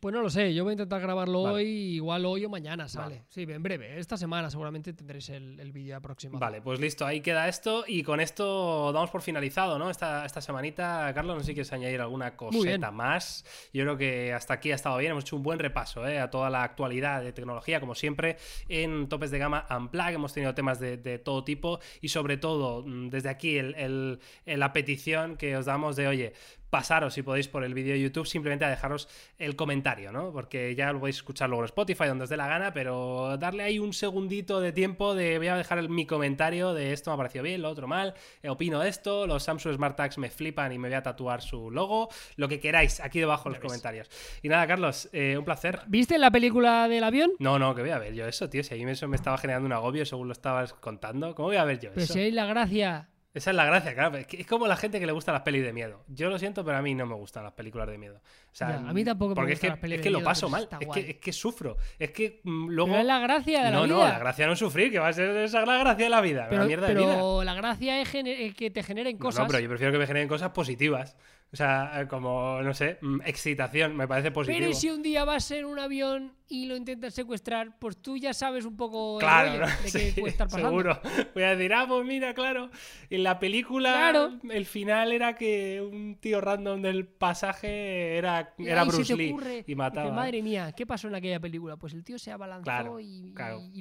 Pues no lo sé, yo voy a intentar grabarlo Vale. hoy, igual hoy o mañana sale. Vale. Sí, en breve. Esta semana seguramente tendréis el, el vídeo aproximado. Vale, pues listo, ahí queda esto y con esto damos por finalizado, ¿no? Esta, esta semanita, Carlos, no sé si quieres añadir alguna coseta más. Yo creo que hasta aquí ha estado bien, hemos hecho un buen repaso ¿eh? a toda la actualidad de tecnología, como siempre, en topes de gama Unplug, hemos tenido temas de, de todo tipo y sobre todo, mm, desde aquí, el- el- la petición que os damos de, oye, pasaros si podéis por el vídeo de YouTube simplemente a dejaros el comentario, ¿no? Porque ya lo podéis escuchar luego en Spotify donde os dé la gana, pero darle ahí un segundito de tiempo de voy a dejar el- mi comentario de esto me ha parecido bien, lo otro mal, eh, opino esto, los Samsung Smart Tags me flipan y me voy a tatuar su logo, lo que queráis aquí debajo en los comentarios. Y nada, Carlos, eh, un placer. ¿Viste la película del avión? No, no, que voy a ver yo eso, tío. Si a mí eso me estaba generando un agobio según lo estabas contando. ¿Cómo voy a ver yo Pero eso? si hay la gracia. Esa es la gracia, claro. Es, que es como la gente que le gustan las pelis de miedo. Yo lo siento, pero a mí no me gustan las películas de miedo. O sea, a mí tampoco me porque gustan es las que, pelis es de que lo miedo, paso pero mal. Es que, es que sufro. Es que mm, luego. Pero es la gracia de la no, vida. no, la gracia no es sufrir, que va a ser esa la gracia de la vida. pero la mierda de vida. pero la gracia es eh, que te generen No, cosas. No, pero yo prefiero que me generen cosas positivas. O sea, eh, como, no sé, mm, excitación, me parece positivo. Pero ¿y si un día vas en un avión y lo intentas secuestrar, pues tú ya sabes un poco el Claro, rollo ¿no? de qué Sí, puede estar pasando. seguro. Voy a decir, ah, pues mira, claro. En la película, Claro. el final era que un tío random del pasaje era, era Bruce Lee ocurre, y mataba. madre mía, ¿qué pasó en aquella película? Pues el tío se abalanzó Claro, y,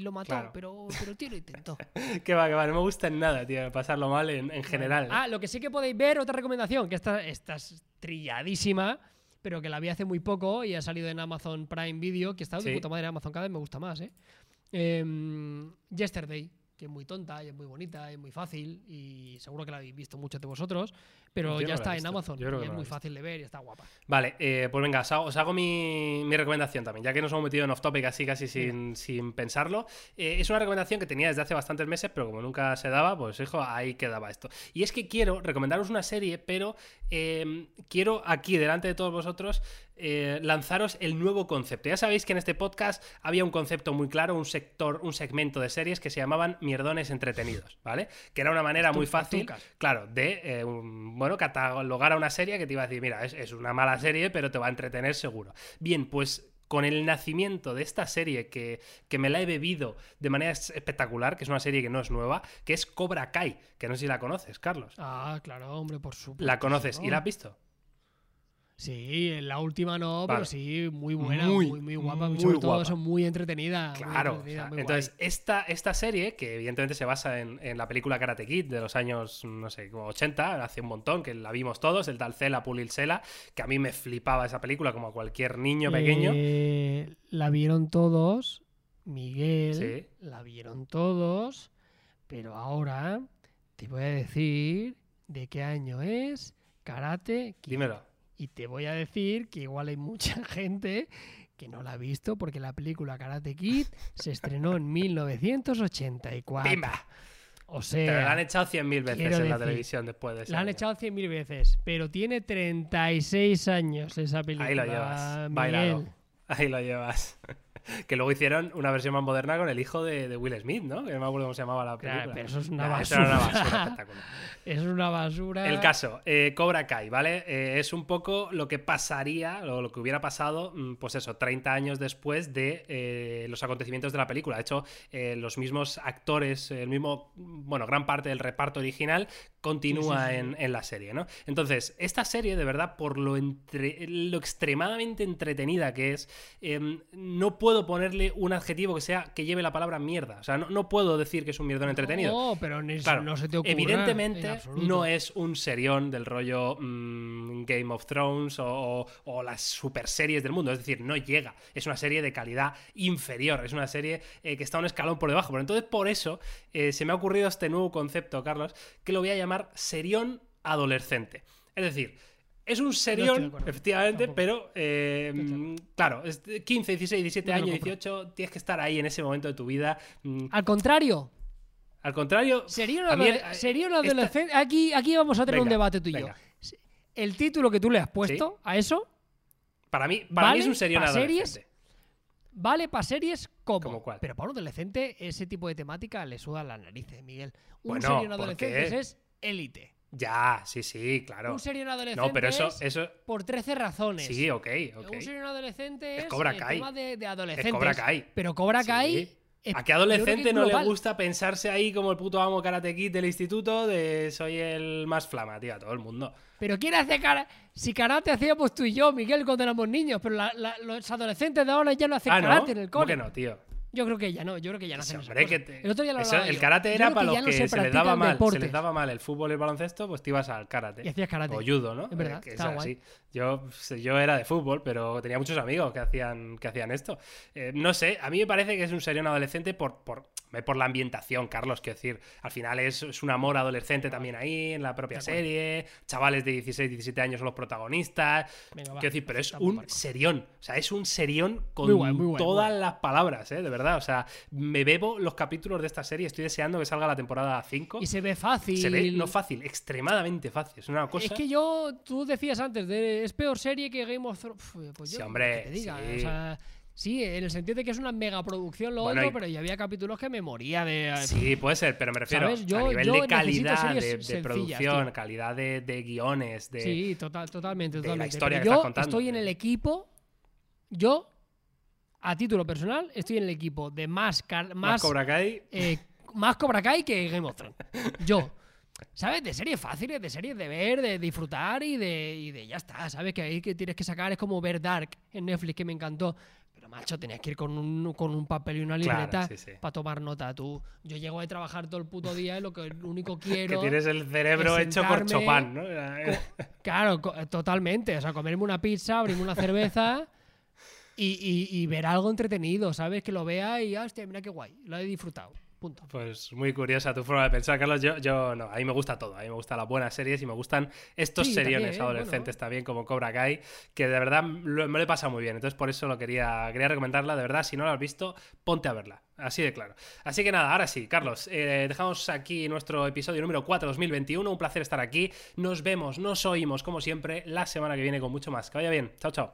lo mató, pero, pero el tío lo intentó. Que va, que va, no me gusta en nada, tío, pasarlo mal en, en general. Ah, lo que sí que podéis ver, otra recomendación, que esta, esta trilladísima, pero que la vi hace muy poco y ha salido en Amazon Prime Video, que está de puta madre Amazon, cada vez me gusta más, ¿eh? Em, Yesterday, que es muy tonta y es muy bonita y es muy fácil y seguro que la habéis visto muchos de vosotros, pero Yo ya está en Amazon yo creo y que es no muy fácil de ver y está guapa. Vale, eh, pues venga, os hago, os hago mi, mi recomendación también, ya que nos hemos metido en off topic así casi sin, sin pensarlo. Eh, es una recomendación que tenía desde hace bastantes meses, pero como nunca se daba, pues hijo, ahí quedaba esto. Y es que quiero recomendaros una serie, pero eh, quiero aquí, delante de todos vosotros, eh, lanzaros el nuevo concepto. Ya sabéis que en este podcast había un concepto muy claro, un sector, un segmento de series que se llamaban mierdones entretenidos, ¿vale? Que era una manera muy fácil, claro, de, un- bueno, catalogar a una serie que te iba a decir, mira, es, es una mala serie, pero te va a entretener seguro. Bien, pues con el nacimiento de esta serie que, que me la he bebido de manera es- espectacular, que es una serie que no es nueva, que es Cobra Kai, que no sé si la conoces, Carlos. Ah, claro, hombre, por supuesto. ¿La conoces y la has visto? Sí, en la última no, Vale. pero sí, muy buena, Muy, muy, muy, guapa, muy sobre todo eso, muy entretenida. muy Claro. entretenida, o sea, muy entonces, guay. esta, esta serie, que evidentemente se basa en, en la película Karate Kid de los años, no sé, como 80, hace un montón, que la vimos todos, el tal Cela Pulil Cela, que a mí me flipaba esa película como a cualquier niño pequeño. Eh, la vieron todos, Miguel, Sí. la vieron todos, pero ahora te voy a decir de qué año es Karate Kid. Dímelo. Y te voy a decir que igual hay mucha gente que no la ha visto porque la película Karate Kid se estrenó en 1984. ¡Pimba! O Pero la han sea, echado 100.000 veces en la televisión después de ese la han año. echado 100.000 veces, pero tiene 36 años esa película. Ahí lo llevas, Miguel. bailado. Ahí lo llevas. Que luego hicieron una versión más moderna con el hijo de, de Will Smith, ¿no? Que no me acuerdo cómo se llamaba la película. Claro, pero eso es una Nah, eso era una basura. basura espectacular. Es una basura. El caso, eh, Cobra Kai, ¿vale? Eh, es un poco lo que pasaría, o lo que hubiera pasado, mm, pues eso, 30 años después de eh, los acontecimientos de la película. De hecho, los mismos actores, el mismo, bueno, gran parte del reparto original continúa Sí, sí, sí. En, en la serie, ¿no? Entonces, esta serie, de verdad, por lo, entre- lo extremadamente entretenida que es, em, no puedo ponerle un adjetivo que sea que lleve la palabra mierda. O sea, no, no puedo decir que es un mierdón entretenido. No, pero ni- Claro, no se te ocurra. en Evidentemente no es un serión del rollo mm, Game of Thrones o, o- o las super series del mundo. Es decir, no llega. Es una serie de calidad inferior. Es una serie eh, que está un escalón por debajo. Pero entonces por eso eh, se me ha ocurrido este nuevo concepto, Carlos, que lo voy a llamar serión adolescente. Es decir, es un serión, efectivamente, Tampoco. pero eh, claro, es de 15, 16, 17 No te lo años, compro. 18, tienes que estar ahí en ese momento de tu vida. Mm, Al contrario, Al contrario, sería un, a mí adole- el- sería un esta- adolescente. Aquí, aquí vamos a tener un debate tú y yo. El título que tú le has puesto a eso Para mí, para mí es un serión ¿Pa' adolescente. series? Vale para series como. ¿Cómo cuál? Pero para un adolescente, ese tipo de temática le suda las narices, Miguel. Un Bueno, serie en ¿por adolescentes qué? es élite. Ya, sí, sí, claro. Un serie en adolescentes No, pero eso, es eso. por 13 razones. Sí, ok, ok. Un serie en adolescente Es es, Cobra el Kai. tema de, de Es adolescentes. Cobra Kai. Pero Cobra Sí. Kai. es- ¿A qué que adolescente es no le gusta pensarse ahí como el puto amo Karate Kid del instituto de soy el más flama, tío? A todo el mundo. Pero ¿quién hace cara? Si karate hacíamos tú y yo, Miguel, cuando éramos niños, pero la- la- los adolescentes de ahora ya no hacen Ah, ¿no? karate en el ¿Cómo cole. que no, tío? Yo creo que ya no, yo creo que ya no hacen hombre, que te- El otro día lo eso- el yo. karate Yo era creo para que los ya no que se, les daba mal, se deportes. les daba mal el fútbol y el baloncesto, pues te ibas al karate. Y hacías karate. O judo, ¿no? Es verdad, Eh, que estaba es guay. Yo, yo era de fútbol, pero tenía muchos amigos que hacían, que hacían esto. Eh, no sé, a mí me parece que es un serión adolescente por, por, por la ambientación, Carlos. Quiero decir, al final es, es un amor adolescente también ahí, en la propia serie. Chavales de 16, 17 años son los protagonistas. Venga, va. Quiero decir, pero es un serión. O sea, es un serión con Muy guay, muy guay, todas las palabras, ¿eh? De verdad. O sea, me bebo los capítulos de esta serie. Estoy deseando que salga la temporada 5. Y se ve fácil. Se ve no fácil, extremadamente fácil. Es una cosa. Es que yo, tú decías antes, de, es peor serie que Game of Thrones. Pues yo, Sí, hombre, que te diga, sí. o sea, sí, en el sentido de que es una megaproducción lo Bueno, otro, y- pero yo había capítulos que me moría de. Sí, puede ser, pero me refiero ¿Sabes? Yo- a nivel yo de calidad, de, de producción, tío. calidad de, de guiones, de. Sí, total, totalmente, de la totalmente. historia Pero que yo estás contando. estoy en el equipo. Yo, a título personal, estoy en el equipo de más, más más, Cobra Kai. eh, más Cobra Kai que Game of Thrones. Yo. ¿Sabes? De series fáciles, de series de ver, de disfrutar y de, y de ya está. ¿Sabes? Que ahí que tienes que sacar es como ver Dark en Netflix, que me encantó. Pero, macho, tenías que ir con un, con un papel y una Claro, libreta sí, sí. para tomar nota. Tú, yo llego a trabajar todo el puto día y lo que único Que quiero. tienes el cerebro hecho por Chopin, ¿no? Claro, totalmente. O sea, comerme una pizza, abrirme una cerveza y, y- y ver algo entretenido, ¿sabes? Que lo vea y, "Ah, hostia, mira qué guay. Lo he disfrutado. Punto. Pues muy curiosa tu forma de pensar, Carlos. Yo, yo no, a mí me gusta todo. A mí me gustan las buenas series y me gustan estos Sí, seriones también, adolescentes bueno. también, como Cobra Kai, que de verdad lo- me lo he pasado muy bien. Entonces, por eso lo quería, quería recomendarla. De verdad, si no la has visto, ponte a verla. Así de claro. Así que nada, ahora sí, Carlos, eh, dejamos aquí nuestro episodio número 4 2021. Un placer estar aquí. Nos vemos, nos oímos, como siempre, la semana que viene con mucho más. Que vaya bien. Chao, chao.